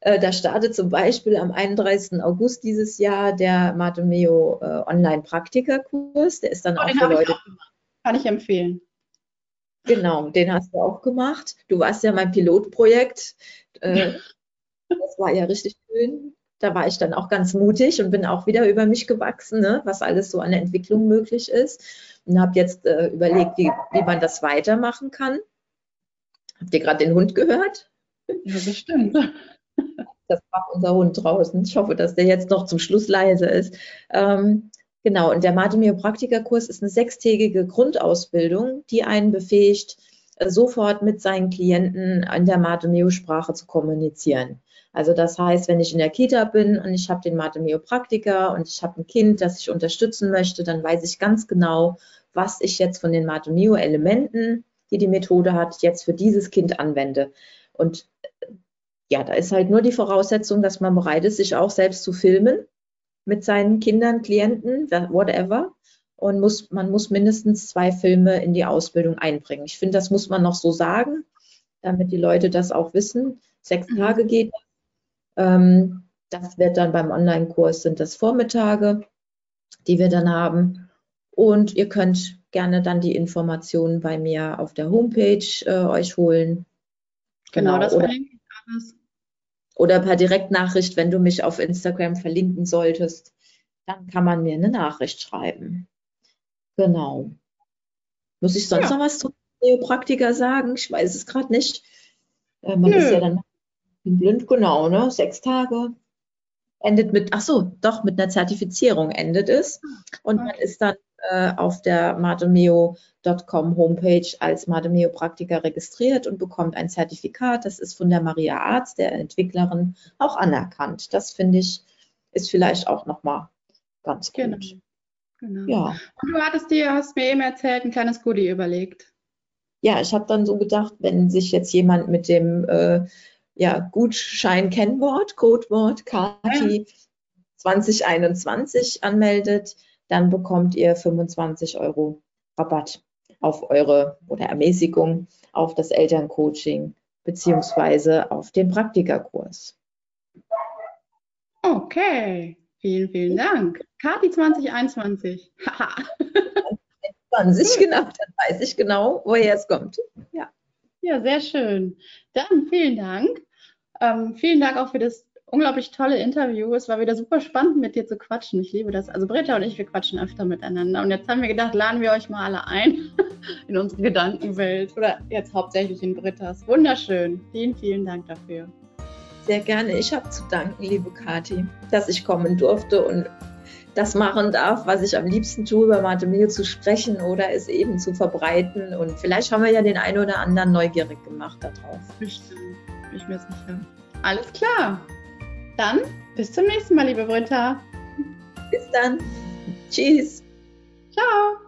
Äh, da startet zum Beispiel am 31. August dieses Jahr der Matemeo äh, Online-Praktikerkurs. Der ist dann oh, auch für Leute. Ich Kann ich empfehlen. Genau, den hast du auch gemacht. Du warst ja mein Pilotprojekt. Äh, das war ja richtig schön. Da war ich dann auch ganz mutig und bin auch wieder über mich gewachsen, ne, was alles so an der Entwicklung möglich ist. Und habe jetzt äh, überlegt, wie, wie man das weitermachen kann. Habt ihr gerade den Hund gehört? Ja, bestimmt. Das macht unser Hund draußen. Ich hoffe, dass der jetzt noch zum Schluss leise ist. Ähm, genau, und der Matemio-Praktikerkurs ist eine sechstägige Grundausbildung, die einen befähigt, äh, sofort mit seinen Klienten in der Matemio-Sprache zu kommunizieren. Also das heißt, wenn ich in der Kita bin und ich habe den Matemio-Praktiker und ich habe ein Kind, das ich unterstützen möchte, dann weiß ich ganz genau, was ich jetzt von den Matemio-Elementen, die die Methode hat, jetzt für dieses Kind anwende. Und ja, da ist halt nur die Voraussetzung, dass man bereit ist, sich auch selbst zu filmen mit seinen Kindern, Klienten, whatever. Und muss, man muss mindestens zwei Filme in die Ausbildung einbringen. Ich finde, das muss man noch so sagen, damit die Leute das auch wissen. Sechs mhm. Tage geht. Ähm, das wird dann beim Online-Kurs sind das Vormittage, die wir dann haben. Und ihr könnt gerne dann die Informationen bei mir auf der Homepage äh, euch holen. Genau, genau das oder, oder per Direktnachricht, wenn du mich auf Instagram verlinken solltest, dann kann man mir eine Nachricht schreiben. Genau. Muss ich sonst ja. noch was zum Neopraktiker sagen? Ich weiß es gerade nicht. Äh, man Nö. ist ja dann blind, genau, ne? Sechs Tage. Endet mit, ach so, doch, mit einer Zertifizierung endet es. Und man ist dann äh, auf der matemeo.com Homepage als Matemeo-Praktiker registriert und bekommt ein Zertifikat. Das ist von der Maria Arzt, der Entwicklerin, auch anerkannt. Das finde ich, ist vielleicht auch nochmal ganz genau. gut. Genau. Ja. Und du hattest dir, hast mir eben erzählt, ein kleines Goodie überlegt. Ja, ich habe dann so gedacht, wenn sich jetzt jemand mit dem äh, ja, Gutschein-Kennwort, Codewort Kati ja. 2021 anmeldet, dann bekommt ihr 25 Euro Rabatt auf eure oder Ermäßigung auf das Elterncoaching beziehungsweise auf den Praktikerkurs. Okay, vielen, vielen Dank. Kati 2021. 20, genau, dann weiß ich genau, woher es kommt. Ja. Ja, sehr schön. Dann vielen Dank. Ähm, vielen Dank auch für das unglaublich tolle Interview. Es war wieder super spannend, mit dir zu quatschen. Ich liebe das. Also Britta und ich, wir quatschen öfter miteinander. Und jetzt haben wir gedacht, laden wir euch mal alle ein in unsere Gedankenwelt. Oder jetzt hauptsächlich in Brittas. Wunderschön. Vielen, vielen Dank dafür. Sehr gerne. Ich habe zu danken, liebe Kathi, dass ich kommen durfte und das machen darf, was ich am liebsten tue, über Matemeo zu sprechen oder es eben zu verbreiten. Und vielleicht haben wir ja den einen oder anderen neugierig gemacht darauf. Bestimmt. Bin ich mir sicher. Alles klar. Dann bis zum nächsten Mal, liebe Britta. Bis dann. Tschüss. Ciao.